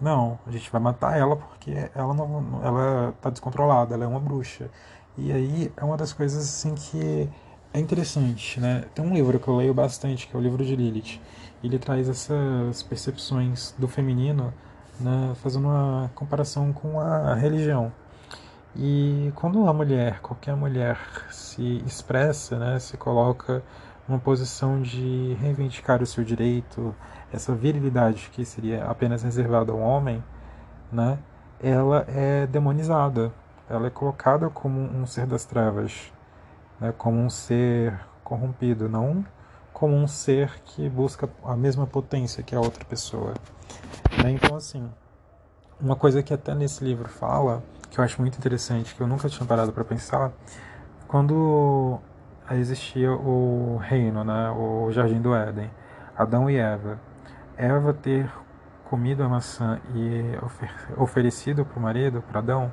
Não, a gente vai matar ela porque ela não, ela está descontrolada, ela é uma bruxa. E aí é uma das coisas assim que é interessante, né? Tem um livro que eu leio bastante, que é o livro de Lilith. Ele traz essas percepções do feminino, né, fazendo uma comparação com a religião. E quando a mulher, qualquer mulher, se expressa, né, se coloca numa posição de reivindicar o seu direito, essa virilidade que seria apenas reservada ao homem, né, ela é demonizada, ela é colocada como um ser das trevas, né, como um ser corrompido, não como um ser que busca a mesma potência que a outra pessoa. Né? Então, assim, uma coisa que até nesse livro fala, que eu acho muito interessante, que eu nunca tinha parado para pensar, quando existia o reino, né, o jardim do Éden, Adão e Eva, Eva ter comido a maçã e ofer oferecido para o marido, para Adão,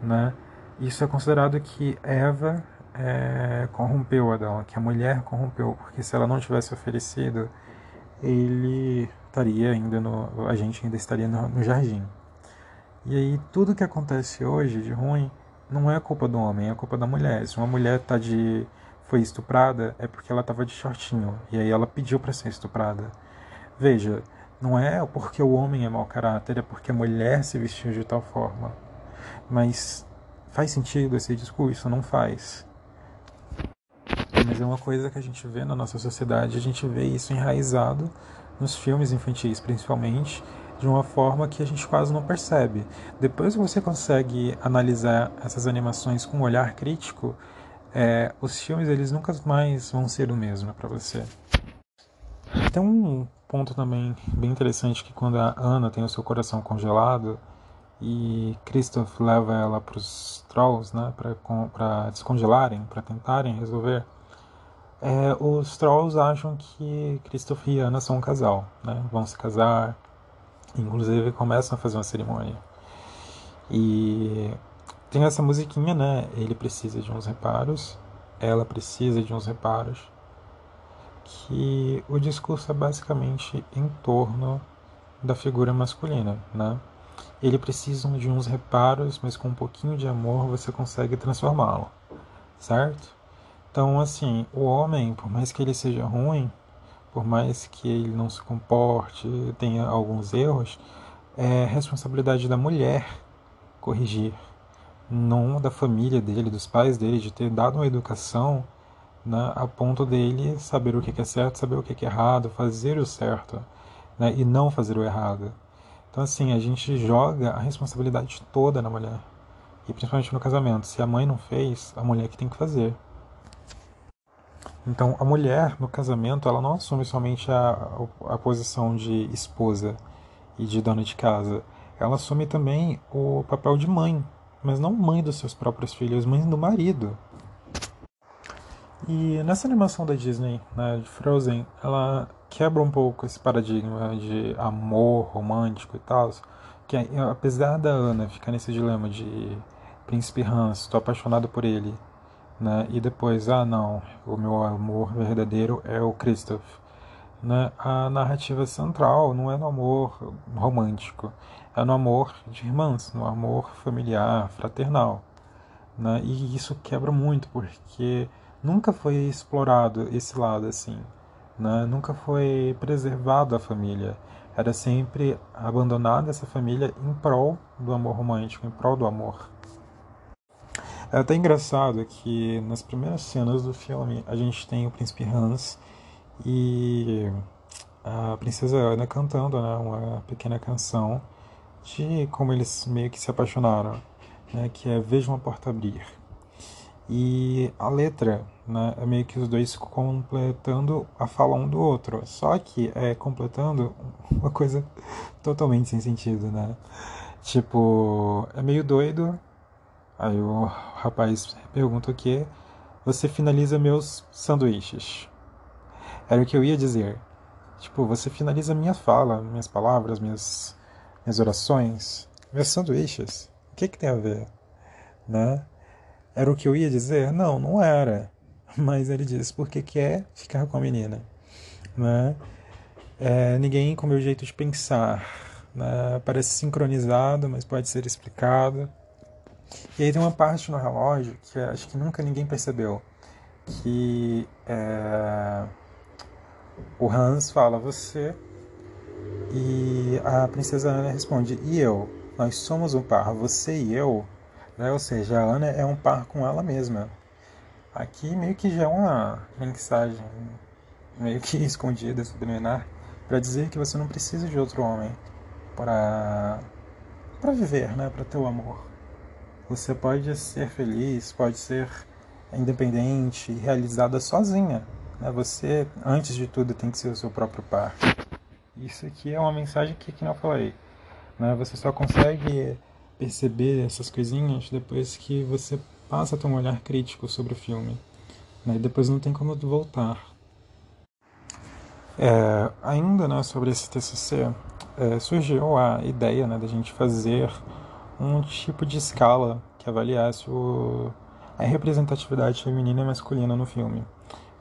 né? Isso é considerado que Eva é, corrompeu Adão, que a mulher corrompeu, porque se ela não tivesse oferecido, ele estaria ainda no, a gente ainda estaria no, no jardim. E aí tudo que acontece hoje de ruim não é culpa do homem, é culpa da mulher. Se uma mulher está de foi estuprada é porque ela estava de shortinho e aí ela pediu para ser estuprada. Veja, não é porque o homem é mau caráter, é porque a mulher se vestiu de tal forma. Mas faz sentido esse discurso? Não faz. Mas é uma coisa que a gente vê na nossa sociedade, a gente vê isso enraizado nos filmes infantis, principalmente, de uma forma que a gente quase não percebe. Depois que você consegue analisar essas animações com um olhar crítico, é, os filmes eles nunca mais vão ser o mesmo para você. Tem um ponto também bem interessante que quando a Ana tem o seu coração congelado e Christoph leva ela para os trolls, né, para descongelarem, para tentarem resolver, é, os trolls acham que Christoph e Ana são um casal, né, vão se casar, inclusive começam a fazer uma cerimônia. E tem essa musiquinha, né? Ele precisa de uns reparos, ela precisa de uns reparos, que o discurso é basicamente em torno da figura masculina, né? Ele precisa de uns reparos, mas com um pouquinho de amor você consegue transformá-lo, certo? Então, assim, o homem, por mais que ele seja ruim, por mais que ele não se comporte, tenha alguns erros, é responsabilidade da mulher corrigir, não da família dele, dos pais dele, de ter dado uma educação né, a ponto dele saber o que é certo, saber o que é errado, fazer o certo né, e não fazer o errado. Então, assim, a gente joga a responsabilidade toda na mulher. E principalmente no casamento. Se a mãe não fez, a mulher que tem que fazer. Então, a mulher no casamento, ela não assume somente a, a posição de esposa e de dona de casa. Ela assume também o papel de mãe, mas não mãe dos seus próprios filhos, mãe do marido. E nessa animação da Disney, né, de Frozen, ela quebra um pouco esse paradigma de amor romântico e tal, que apesar da Ana ficar nesse dilema de príncipe Hans, estou apaixonado por ele, né, e depois, ah não, o meu amor verdadeiro é o Christoph, né, a narrativa central não é no amor romântico, é no amor de irmãs, no amor familiar, fraternal. Né? E isso quebra muito, porque nunca foi explorado esse lado assim. Né? Nunca foi preservado a família. Era sempre abandonada essa família em prol do amor romântico, em prol do amor. É até engraçado que nas primeiras cenas do filme a gente tem o príncipe Hans e a princesa Ana cantando né, uma pequena canção de como eles meio que se apaixonaram, né, que é Veja uma porta abrir. E a letra né, é meio que os dois completando a fala um do outro, só que é completando uma coisa totalmente sem sentido, né? Tipo, é meio doido. Aí o rapaz pergunta o que? Você finaliza meus sanduíches. Era o que eu ia dizer. Tipo, você finaliza minha fala, minhas palavras, minhas minhas orações, meus sanduíches. O que, que tem a ver? Né? Era o que eu ia dizer? Não, não era. Mas ele disse porque quer ficar com a menina. Né? É, ninguém com meu jeito de pensar. Né? Parece sincronizado, mas pode ser explicado. E aí tem uma parte no relógio que acho que nunca ninguém percebeu. Que é, o Hans fala, você e a princesa Ana responde: E eu? Nós somos um par, você e eu. Né? Ou seja, a Ana é um par com ela mesma. Aqui meio que já é uma mensagem meio que escondida, subliminar, para dizer que você não precisa de outro homem para para viver, né, para ter o amor. Você pode ser feliz, pode ser independente, realizada sozinha. Né? Você, antes de tudo, tem que ser o seu próprio par. Isso aqui é uma mensagem que, que não falei. Né? Você só consegue perceber essas coisinhas depois que você passa a ter um olhar crítico sobre o filme. Né? E depois não tem como voltar. É, ainda né, sobre esse TCC, é, surgiu a ideia né, da gente fazer um tipo de escala que avaliasse o, a representatividade feminina e masculina no filme.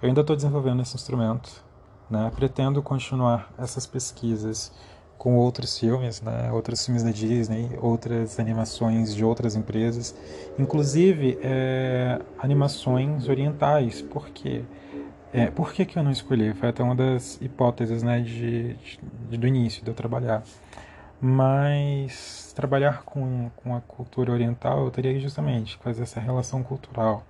Eu ainda estou desenvolvendo esse instrumento, né? Pretendo continuar essas pesquisas com outros filmes, né? outros filmes da Disney, outras animações de outras empresas, inclusive é, animações orientais. Por quê? É, por que, que eu não escolhi? Foi até uma das hipóteses né, de, de, do início de eu trabalhar. Mas trabalhar com, com a cultura oriental, eu teria justamente fazer essa relação cultural.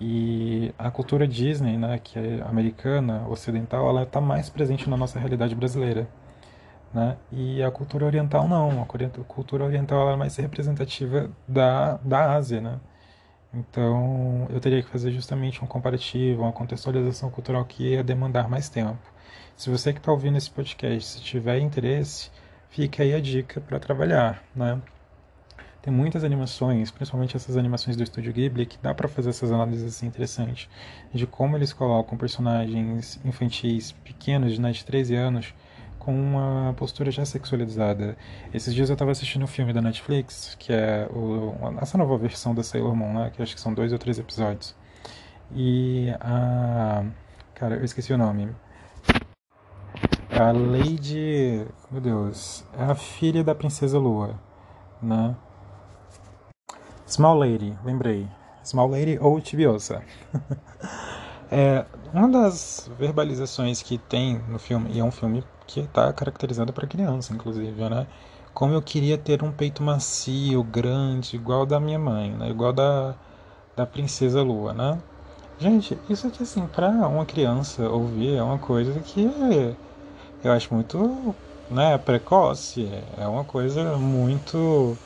E a cultura Disney, né, que é americana, ocidental, ela está mais presente na nossa realidade brasileira. Né? E a cultura oriental não, a cultura oriental é mais representativa da, da Ásia, né? Então eu teria que fazer justamente um comparativo, uma contextualização cultural que ia demandar mais tempo. Se você que está ouvindo esse podcast, se tiver interesse, fica aí a dica para trabalhar, né? Tem muitas animações, principalmente essas animações do Estúdio Ghibli, que dá para fazer essas análises assim, interessantes de como eles colocam personagens infantis pequenos, né, de 13 anos, com uma postura já sexualizada. Esses dias eu estava assistindo um filme da Netflix, que é o, essa nova versão da Sailor Moon, né, que acho que são dois ou três episódios. E a. Cara, eu esqueci o nome. A Lady. Meu Deus. É a filha da Princesa Lua, né? Small Lady, lembrei. Small Lady ou Tibiosa. é, uma das verbalizações que tem no filme, e é um filme que está caracterizado para criança, inclusive, né? Como eu queria ter um peito macio, grande, igual da minha mãe, né? Igual da, da Princesa Lua, né? Gente, isso aqui, assim, para uma criança ouvir é uma coisa que eu acho muito né, precoce, é uma coisa muito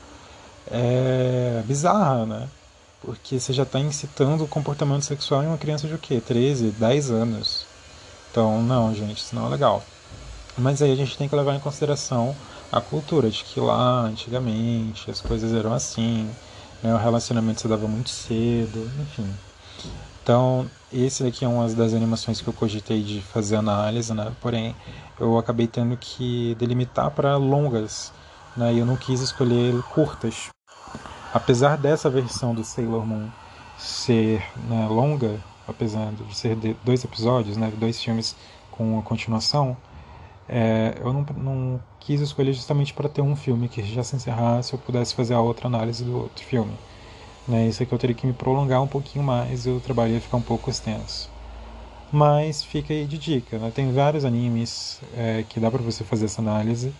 é, bizarra, né? Porque você já está incitando o comportamento sexual em uma criança de o quê? 13, 10 anos. Então, não, gente, isso não é legal. Mas aí a gente tem que levar em consideração a cultura de que lá, antigamente, as coisas eram assim, né? o relacionamento se dava muito cedo, enfim. Então, esse daqui é uma das animações que eu cogitei de fazer análise, né? Porém, eu acabei tendo que delimitar para longas, né? E eu não quis escolher curtas. Apesar dessa versão do Sailor Moon ser né, longa, apesar de ser de dois episódios, né, dois filmes com uma continuação, é, eu não, não, quis escolher justamente para ter um filme que já se encerrasse eu pudesse fazer a outra análise do outro filme. Né, isso aqui eu teria que me prolongar um pouquinho mais e o trabalho ia ficar um pouco extenso. Mas fica aí de dica, né? tem vários animes é, que dá para você fazer essa análise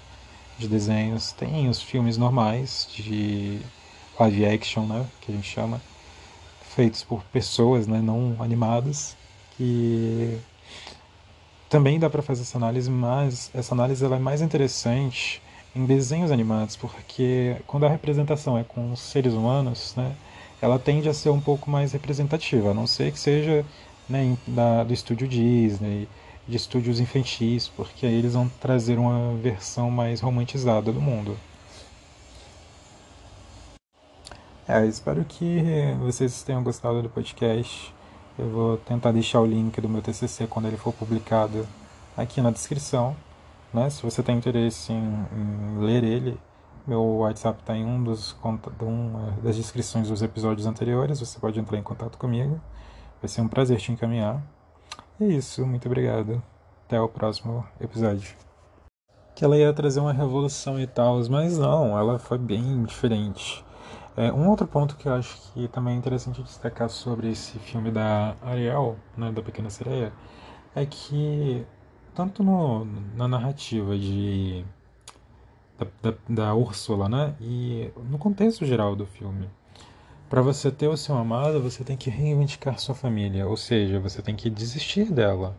de desenhos, tem os filmes normais de live action, né, que a gente chama, feitos por pessoas, né, não animadas, que também dá para fazer essa análise, mas essa análise ela é mais interessante em desenhos animados, porque quando a representação é com seres humanos, né, ela tende a ser um pouco mais representativa, a não ser que seja né, da, do estúdio Disney, de estúdios infantis, porque aí eles vão trazer uma versão mais romantizada do mundo. É, espero que vocês tenham gostado do podcast. Eu vou tentar deixar o link do meu TCC quando ele for publicado aqui na descrição. Né? Se você tem interesse em, em ler ele, meu WhatsApp está em um dos uma das descrições dos episódios anteriores. Você pode entrar em contato comigo. Vai ser um prazer te encaminhar. E é isso, muito obrigado. Até o próximo episódio. Que ela ia trazer uma revolução e tal, mas não, ela foi bem diferente. É, um outro ponto que eu acho que também é interessante destacar sobre esse filme da Ariel, né, da Pequena Sereia, é que tanto no, na narrativa de da, da, da Úrsula, né, e no contexto geral do filme, para você ter o seu amado, você tem que reivindicar sua família, ou seja, você tem que desistir dela,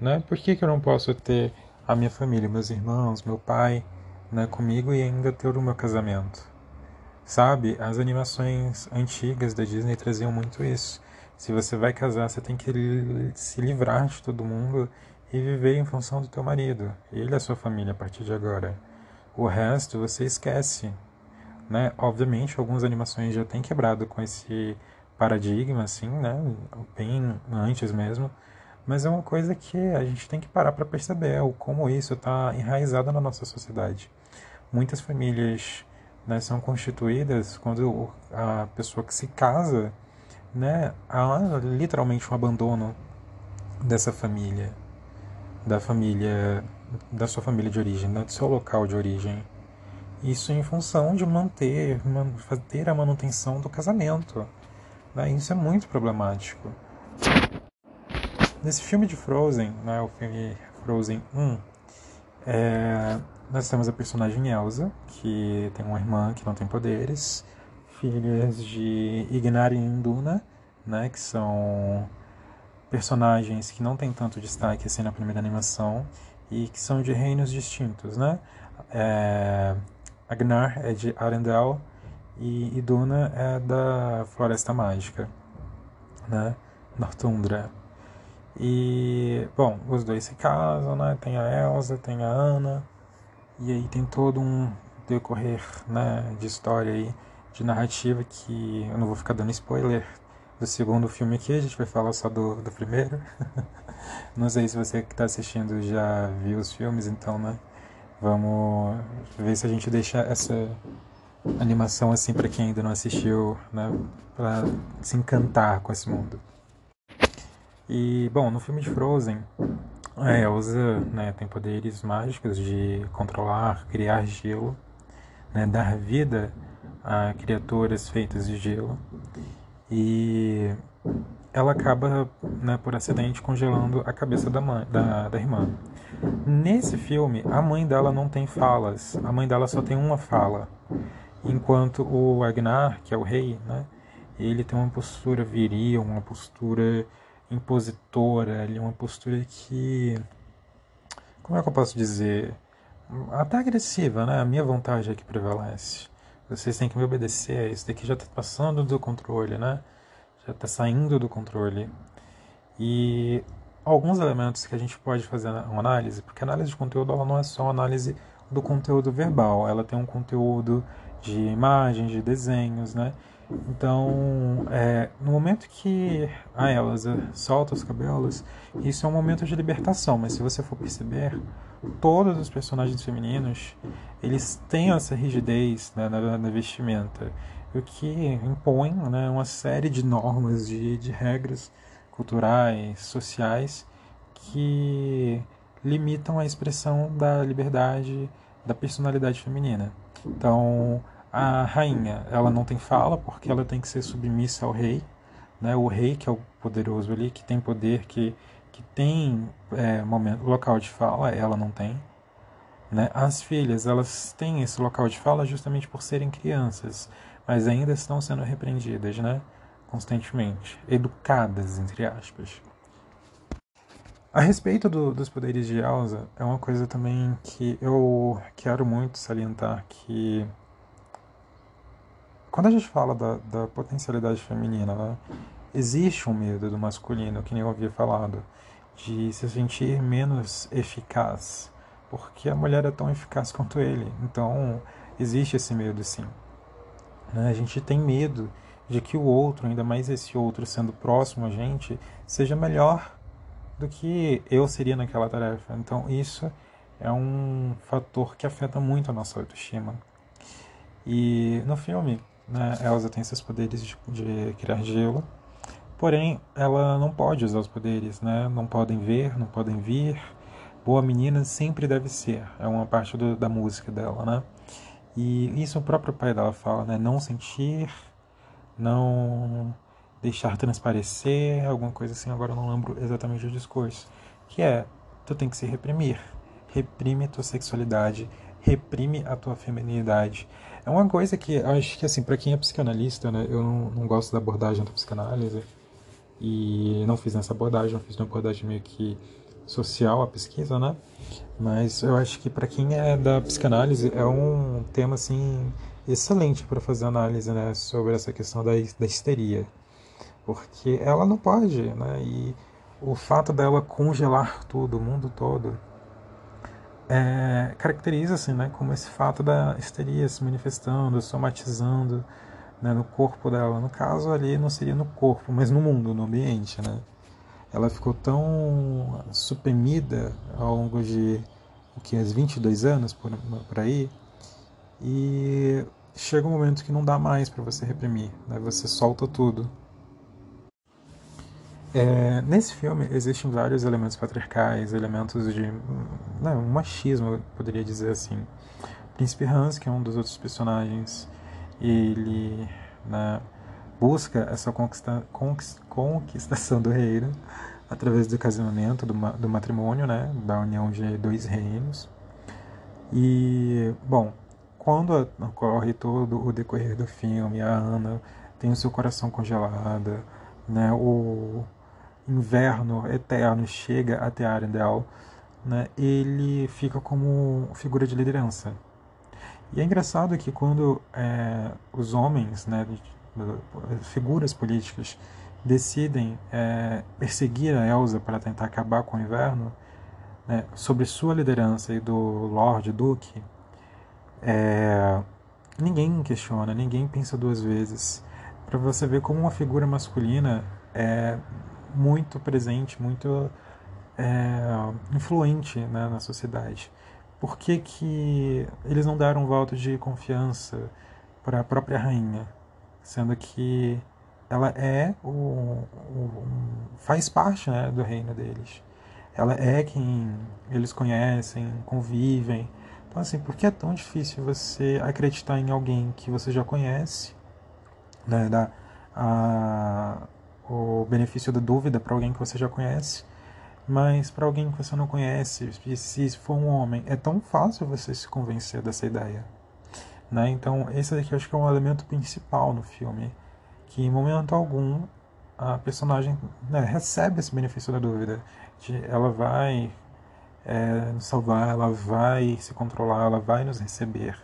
né? Por que, que eu não posso ter a minha família, meus irmãos, meu pai, né, comigo e ainda ter o meu casamento? Sabe, as animações antigas da Disney traziam muito isso. Se você vai casar, você tem que se livrar de todo mundo e viver em função do teu marido. Ele é a sua família a partir de agora. O resto você esquece. Né? Obviamente, algumas animações já têm quebrado com esse paradigma, assim, né? Bem antes mesmo. Mas é uma coisa que a gente tem que parar para perceber o como isso está enraizado na nossa sociedade. Muitas famílias né, são constituídas quando a pessoa que se casa, né, há literalmente um abandono dessa família, da família da sua família de origem, né, do seu local de origem. Isso em função de manter, manter a manutenção do casamento. Né? Isso é muito problemático. Nesse filme de Frozen, né, o filme Frozen 1, é, nós temos a personagem Elsa, que tem uma irmã que não tem poderes, filhas de Ignar e Induna, né, que são personagens que não têm tanto destaque assim na primeira animação e que são de reinos distintos, né? É, Agnar é de Arendelle e Iduna é da Floresta Mágica, né? Nortundra. E, bom, os dois se casam, né? Tem a Elsa, tem a Ana, e aí tem todo um decorrer, né, de história aí, de narrativa que eu não vou ficar dando spoiler do segundo filme aqui, a gente vai falar só do, do primeiro. não sei se você que está assistindo já viu os filmes, então, né? Vamos ver se a gente deixa essa animação assim para quem ainda não assistiu, né, para se encantar com esse mundo. E bom, no filme de Frozen, a Elsa, né, tem poderes mágicos de controlar, criar gelo, né, dar vida a criaturas feitas de gelo. E ela acaba, né, por acidente, congelando a cabeça da, mãe, da, da irmã. Nesse filme, a mãe dela não tem falas, a mãe dela só tem uma fala. Enquanto o Agnar, que é o rei, né, ele tem uma postura viril, uma postura impositora, é uma postura que. Como é que eu posso dizer? Até agressiva, né? A minha vontade é que prevalece. Vocês têm que me obedecer, isso daqui já está passando do controle, né? Já está saindo do controle. E alguns elementos que a gente pode fazer uma análise, porque a análise de conteúdo ela não é só análise do conteúdo verbal, ela tem um conteúdo de imagens, de desenhos, né? Então, é, no momento que a Elsa solta os cabelos, isso é um momento de libertação, mas se você for perceber, todos os personagens femininos, eles têm essa rigidez né, na, na, vestimenta, o que impõe né, uma série de normas, de, de regras culturais, sociais, que limitam a expressão da liberdade, da personalidade feminina. Então, a rainha, ela não tem fala porque ela tem que ser submissa ao rei, né? O rei que é o poderoso ali, que tem poder, que que tem é, momento, local de fala, ela não tem. Né? As filhas, elas têm esse local de fala justamente por serem crianças, mas ainda estão sendo repreendidas, né? constantemente, educadas, entre aspas. A respeito do, dos poderes de Elsa, é uma coisa também que eu quero muito salientar que quando a gente fala da, da potencialidade feminina, né, existe um medo do masculino, que nem eu havia falado, de se sentir menos eficaz, porque a mulher é tão eficaz quanto ele. Então, existe esse medo sim. Né? A gente tem medo de que o outro, ainda mais esse outro sendo próximo a gente, seja melhor do que eu seria naquela tarefa. Então, isso é um fator que afeta muito a nossa autoestima. E no filme, né, Elsa tem seus poderes de, de criar gelo, porém ela não pode usar os poderes, né? Não podem ver, não podem vir. Boa menina sempre deve ser, é uma parte do, da música dela, né? E isso o próprio pai dela fala, né? Não sentir, não deixar transparecer, alguma coisa assim, agora eu não lembro exatamente o discurso, que é, tu tem que se reprimir, reprime a tua sexualidade, reprime a tua feminilidade. É uma coisa que acho que assim, para quem é psicanalista, né, eu não, não gosto da abordagem da psicanálise e não fiz nessa abordagem, eu fiz uma abordagem meio que social a pesquisa, né? Mas eu acho que para quem é da psicanálise é um tema assim excelente para fazer análise né, sobre essa questão da, da histeria. Porque ela não pode, né? E o fato dela congelar tudo, o mundo todo, é, caracteriza-se né, como esse fato da histeria se manifestando, somatizando né, no corpo dela. No caso ali não seria no corpo, mas no mundo, no ambiente. Né? Ela ficou tão suprimida ao longo de o que, uns 22 anos por, por aí, e chega um momento que não dá mais para você reprimir, né? você solta tudo. É, nesse filme existem vários elementos patriarcais, elementos de não, um machismo, eu poderia dizer assim. Príncipe Hans, que é um dos outros personagens, ele né, busca essa conquista, conquistação do reino através do casamento, do, do matrimônio, né, da união de dois reinos. E, bom, quando ocorre todo o decorrer do filme, a Ana tem o seu coração congelado, né, o inverno eterno chega até Arendelle, né, ele fica como figura de liderança. E é engraçado que quando é, os homens, né, figuras políticas, decidem é, perseguir a Elsa para tentar acabar com o inverno, né, sobre sua liderança e do Lord Duke, é, ninguém questiona, ninguém pensa duas vezes. Para você ver como uma figura masculina é muito presente, muito é, influente né, na sociedade. Por que, que eles não deram um voto de confiança para a própria rainha, sendo que ela é o, o faz parte né, do reino deles. Ela é quem eles conhecem, convivem. Então assim, por que é tão difícil você acreditar em alguém que você já conhece, né, dar a, o benefício da dúvida para alguém que você já conhece, mas para alguém que você não conhece, se for um homem, é tão fácil você se convencer dessa ideia. Né? Então, esse daqui eu acho que é um elemento principal no filme, que em momento algum a personagem né, recebe esse benefício da dúvida. De ela vai é, nos salvar, ela vai se controlar, ela vai nos receber.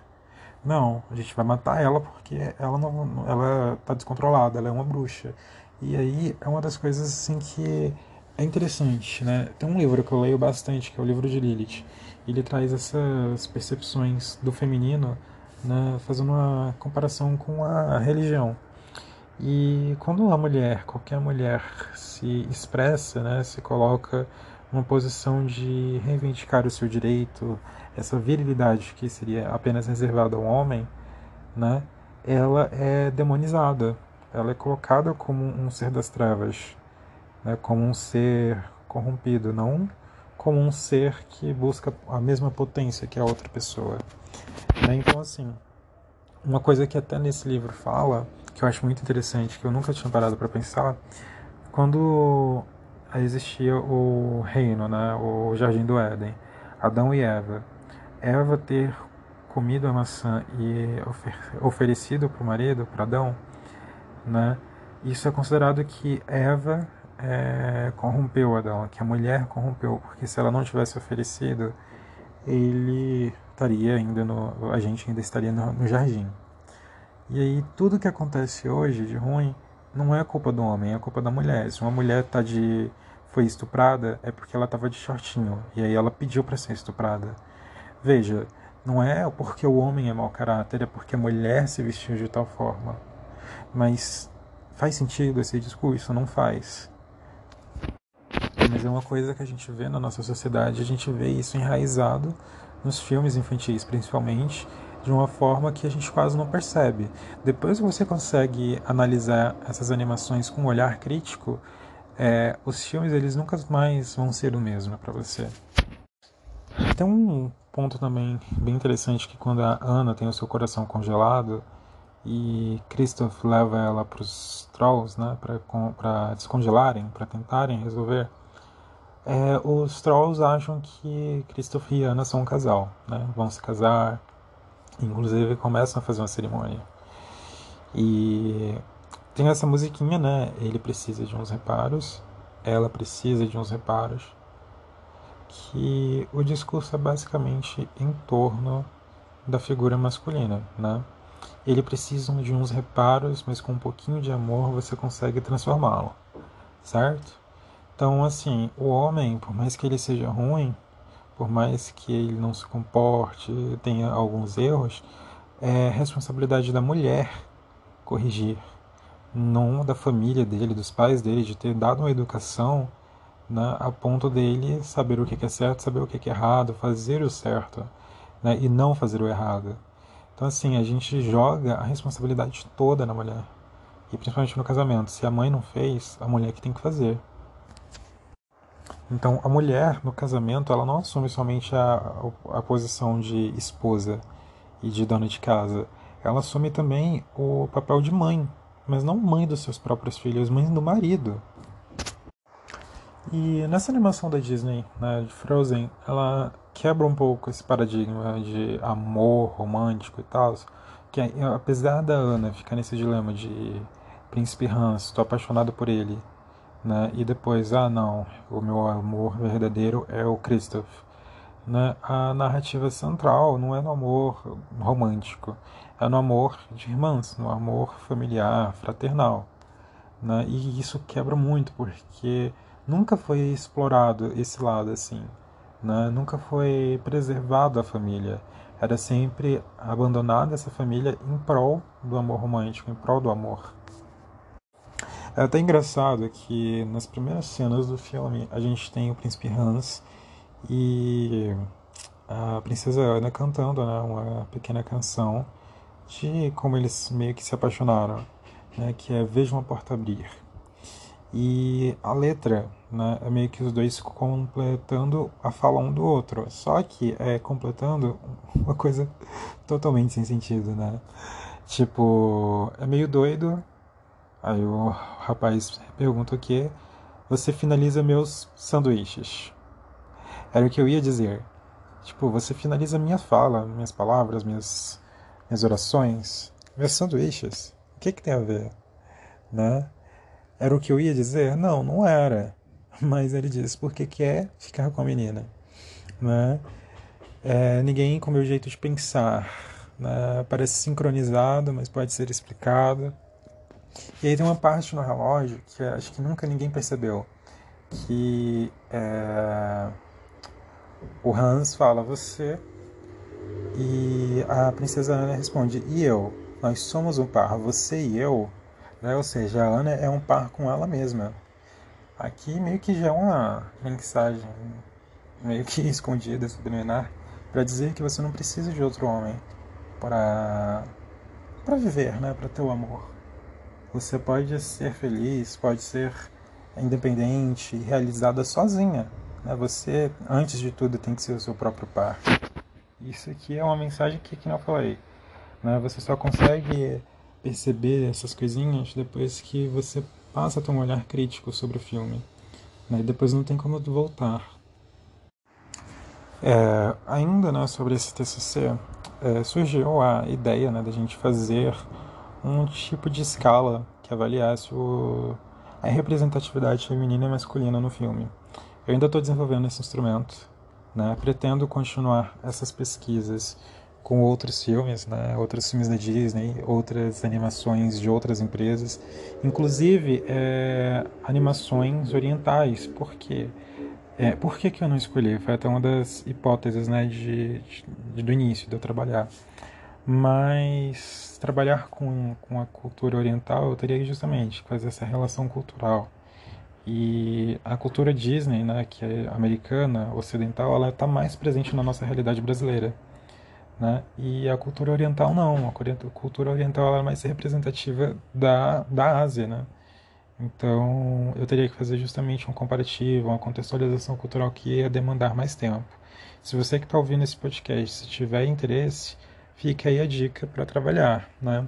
Não, a gente vai matar ela porque ela não, ela está descontrolada, ela é uma bruxa. E aí é uma das coisas assim que é interessante, né? Tem um livro que eu leio bastante, que é o livro de Lilith. Ele traz essas percepções do feminino, né, fazendo uma comparação com a religião. E quando a mulher, qualquer mulher, se expressa, né, se coloca numa posição de reivindicar o seu direito, essa virilidade que seria apenas reservada ao homem, né, ela é demonizada, ela é colocada como um ser das trevas, né, como um ser corrompido, não como um ser que busca a mesma potência que a outra pessoa. Né? Então, assim, uma coisa que até nesse livro fala, que eu acho muito interessante, que eu nunca tinha parado para pensar, quando existia o reino, né, o jardim do Éden, Adão e Eva, Eva ter comido a maçã e ofer oferecido para o marido, para Adão, né? Isso é considerado que Eva é, corrompeu Adão, que a mulher corrompeu, porque se ela não tivesse oferecido, ele estaria ainda no, a gente ainda estaria no, no jardim. E aí tudo que acontece hoje de ruim não é culpa do homem, é culpa da mulher. Se uma mulher tá de foi estuprada, é porque ela estava de shortinho e aí ela pediu para ser estuprada. Veja, não é porque o homem é mau caráter, é porque a mulher se vestiu de tal forma. Mas faz sentido esse discurso? Não faz. Mas é uma coisa que a gente vê na nossa sociedade, a gente vê isso enraizado nos filmes infantis, principalmente, de uma forma que a gente quase não percebe. Depois que você consegue analisar essas animações com um olhar crítico, é, os filmes eles nunca mais vão ser o mesmo para você. Tem um ponto também bem interessante que quando a Ana tem o seu coração congelado, e Christoph leva ela para os Trolls, né, para descongelarem, para tentarem resolver. É, os Trolls acham que Christoph e Anna são um casal, né, vão se casar, inclusive começam a fazer uma cerimônia. E tem essa musiquinha, né, ele precisa de uns reparos, ela precisa de uns reparos, que o discurso é basicamente em torno da figura masculina, né? Ele precisa de uns reparos, mas com um pouquinho de amor você consegue transformá-lo, certo? Então, assim, o homem, por mais que ele seja ruim, por mais que ele não se comporte, tenha alguns erros, é responsabilidade da mulher corrigir, não da família dele, dos pais dele, de ter dado uma educação né, a ponto dele saber o que é certo, saber o que é errado, fazer o certo né, e não fazer o errado. Então, assim, a gente joga a responsabilidade toda na mulher. E principalmente no casamento. Se a mãe não fez, a mulher que tem que fazer. Então, a mulher no casamento, ela não assume somente a, a posição de esposa e de dona de casa. Ela assume também o papel de mãe, mas não mãe dos seus próprios filhos, mãe do marido. E nessa animação da Disney, né, de Frozen, ela quebra um pouco esse paradigma de amor romântico e tal, que apesar da Ana ficar nesse dilema de príncipe Hans, estou apaixonado por ele, né? E depois, ah, não, o meu amor verdadeiro é o Christoph. Né? A narrativa central não é no amor romântico, é no amor de irmãs, no amor familiar, fraternal. Né? E isso quebra muito, porque nunca foi explorado esse lado assim. Né? Nunca foi preservado a família. Era sempre abandonada essa família em prol do amor romântico, em prol do amor. É até engraçado que nas primeiras cenas do filme a gente tem o príncipe Hans e a princesa Ana cantando né, uma pequena canção de como eles meio que se apaixonaram, né, que é Veja uma porta abrir. E a letra né, é meio que os dois completando a fala um do outro, só que é completando uma coisa totalmente sem sentido, né? Tipo, é meio doido, Aí o rapaz pergunta o que? Você finaliza meus sanduíches. Era o que eu ia dizer. Tipo, você finaliza minha fala, minhas palavras, minhas, minhas orações, meus sanduíches. O que, que tem a ver? Né? Era o que eu ia dizer? Não, não era. Mas ele diz porque quer ficar com a menina. Né? É, ninguém com o meu jeito de pensar. Né? Parece sincronizado, mas pode ser explicado. E aí tem uma parte no relógio que acho que nunca ninguém percebeu, que é, o Hans fala você e a princesa Ana responde e eu, nós somos um par, você e eu, né? ou seja, a Ana é um par com ela mesma. Aqui meio que já é uma mensagem meio que escondida, subliminar, para dizer que você não precisa de outro homem para para viver, né, para ter o amor. Você pode ser feliz, pode ser independente, realizada sozinha. Né? Você, antes de tudo, tem que ser o seu próprio par. Isso aqui é uma mensagem que, que eu falei. Né? Você só consegue perceber essas coisinhas depois que você passa a ter um olhar crítico sobre o filme. Né? E depois não tem como voltar. É, ainda né, sobre esse TCC, é, surgiu a ideia né, da gente fazer um tipo de escala que avaliasse o, a representatividade feminina e masculina no filme. Eu ainda estou desenvolvendo esse instrumento, né? pretendo continuar essas pesquisas com outros filmes, né? outros filmes da Disney, outras animações de outras empresas, inclusive é, animações orientais, porque é, por que, que eu não escolhi? Foi até uma das hipóteses né, de, de, do início de eu trabalhar. Mas trabalhar com, com a cultura oriental, eu teria justamente fazer essa relação cultural. E a cultura Disney, né, que é americana, ocidental, ela está mais presente na nossa realidade brasileira. Né? E a cultura oriental não, a cultura oriental ela é mais representativa da, da Ásia, né? Então eu teria que fazer justamente um comparativo, uma contextualização cultural que ia demandar mais tempo. Se você que está ouvindo esse podcast, se tiver interesse, fica aí a dica para trabalhar, né?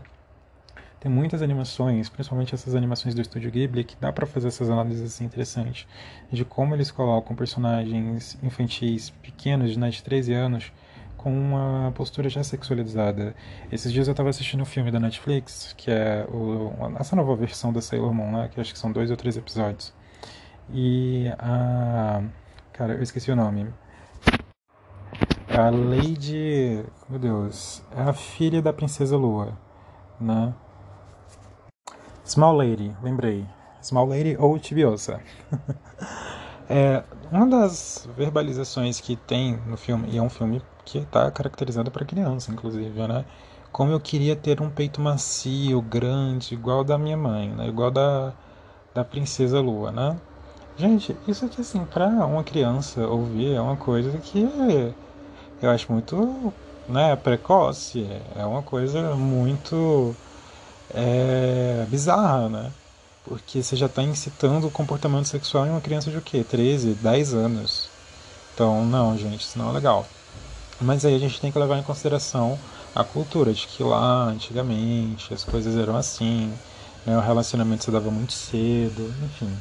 Tem muitas animações, principalmente essas animações do estúdio Ghibli, que dá para fazer essas análises assim, interessantes de como eles colocam personagens infantis pequenos, né, de 13 anos, com uma postura já sexualizada. Esses dias eu estava assistindo um filme da Netflix, que é o, essa nova versão da Sailor Moon, né, que acho que são dois ou três episódios. E a. Cara, eu esqueci o nome. A Lady. Meu Deus. É a filha da Princesa Lua, né? Small Lady, lembrei. Small Lady ou Tibiosa. é, uma das verbalizações que tem no filme, e é um filme que está caracterizado para criança, inclusive, né? Como eu queria ter um peito macio, grande, igual da minha mãe, né? Igual da, da Princesa Lua, né? Gente, isso aqui, assim, para uma criança ouvir é uma coisa que eu acho muito né, precoce, é uma coisa muito é, bizarra, né? Porque você já está incitando o comportamento sexual em uma criança de o quê? 13, 10 anos. Então, não, gente, isso não é legal. Mas aí a gente tem que levar em consideração a cultura de que lá, antigamente, as coisas eram assim, né? o relacionamento se dava muito cedo, enfim.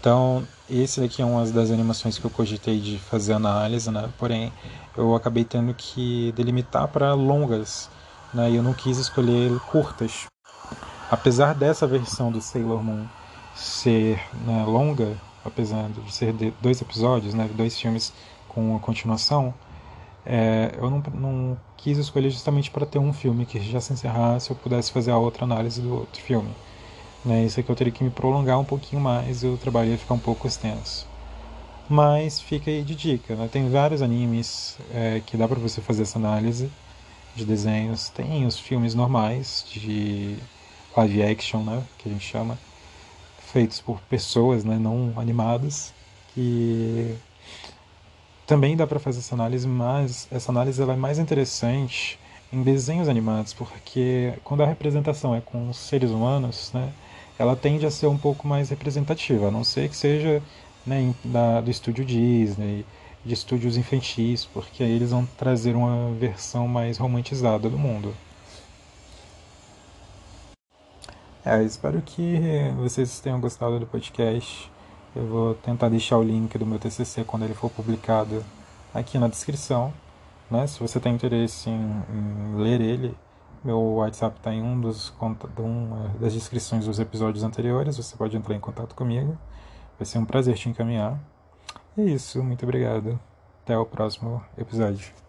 Então, esse daqui é uma das animações que eu cogitei de fazer análise, né? Porém, eu acabei tendo que delimitar para longas, né? E eu não quis escolher curtas. Apesar dessa versão do Sailor Moon ser né, longa, apesar de ser de dois episódios, né, dois filmes com a continuação, é, eu não, não, quis escolher justamente para ter um filme que já se encerrasse eu pudesse fazer a outra análise do outro filme. Né, isso aqui eu teria que me prolongar um pouquinho mais e o trabalho ia ficar um pouco extenso. Mas fica aí de dica, né? tem vários animes é, que dá para você fazer essa análise de desenhos. Tem os filmes normais de live action, né, que a gente chama, feitos por pessoas, né, não animadas, que também dá para fazer essa análise, mas essa análise ela é mais interessante em desenhos animados, porque quando a representação é com seres humanos, né, ela tende a ser um pouco mais representativa, a não ser que seja né, da, do estúdio Disney, de estúdios infantis, porque aí eles vão trazer uma versão mais romantizada do mundo. É, espero que vocês tenham gostado do podcast. Eu vou tentar deixar o link do meu TCC quando ele for publicado aqui na descrição. Né? Se você tem interesse em, em ler ele, meu WhatsApp está em um dos uma das descrições dos episódios anteriores. Você pode entrar em contato comigo. Vai ser um prazer te encaminhar. E é isso, muito obrigado. Até o próximo episódio.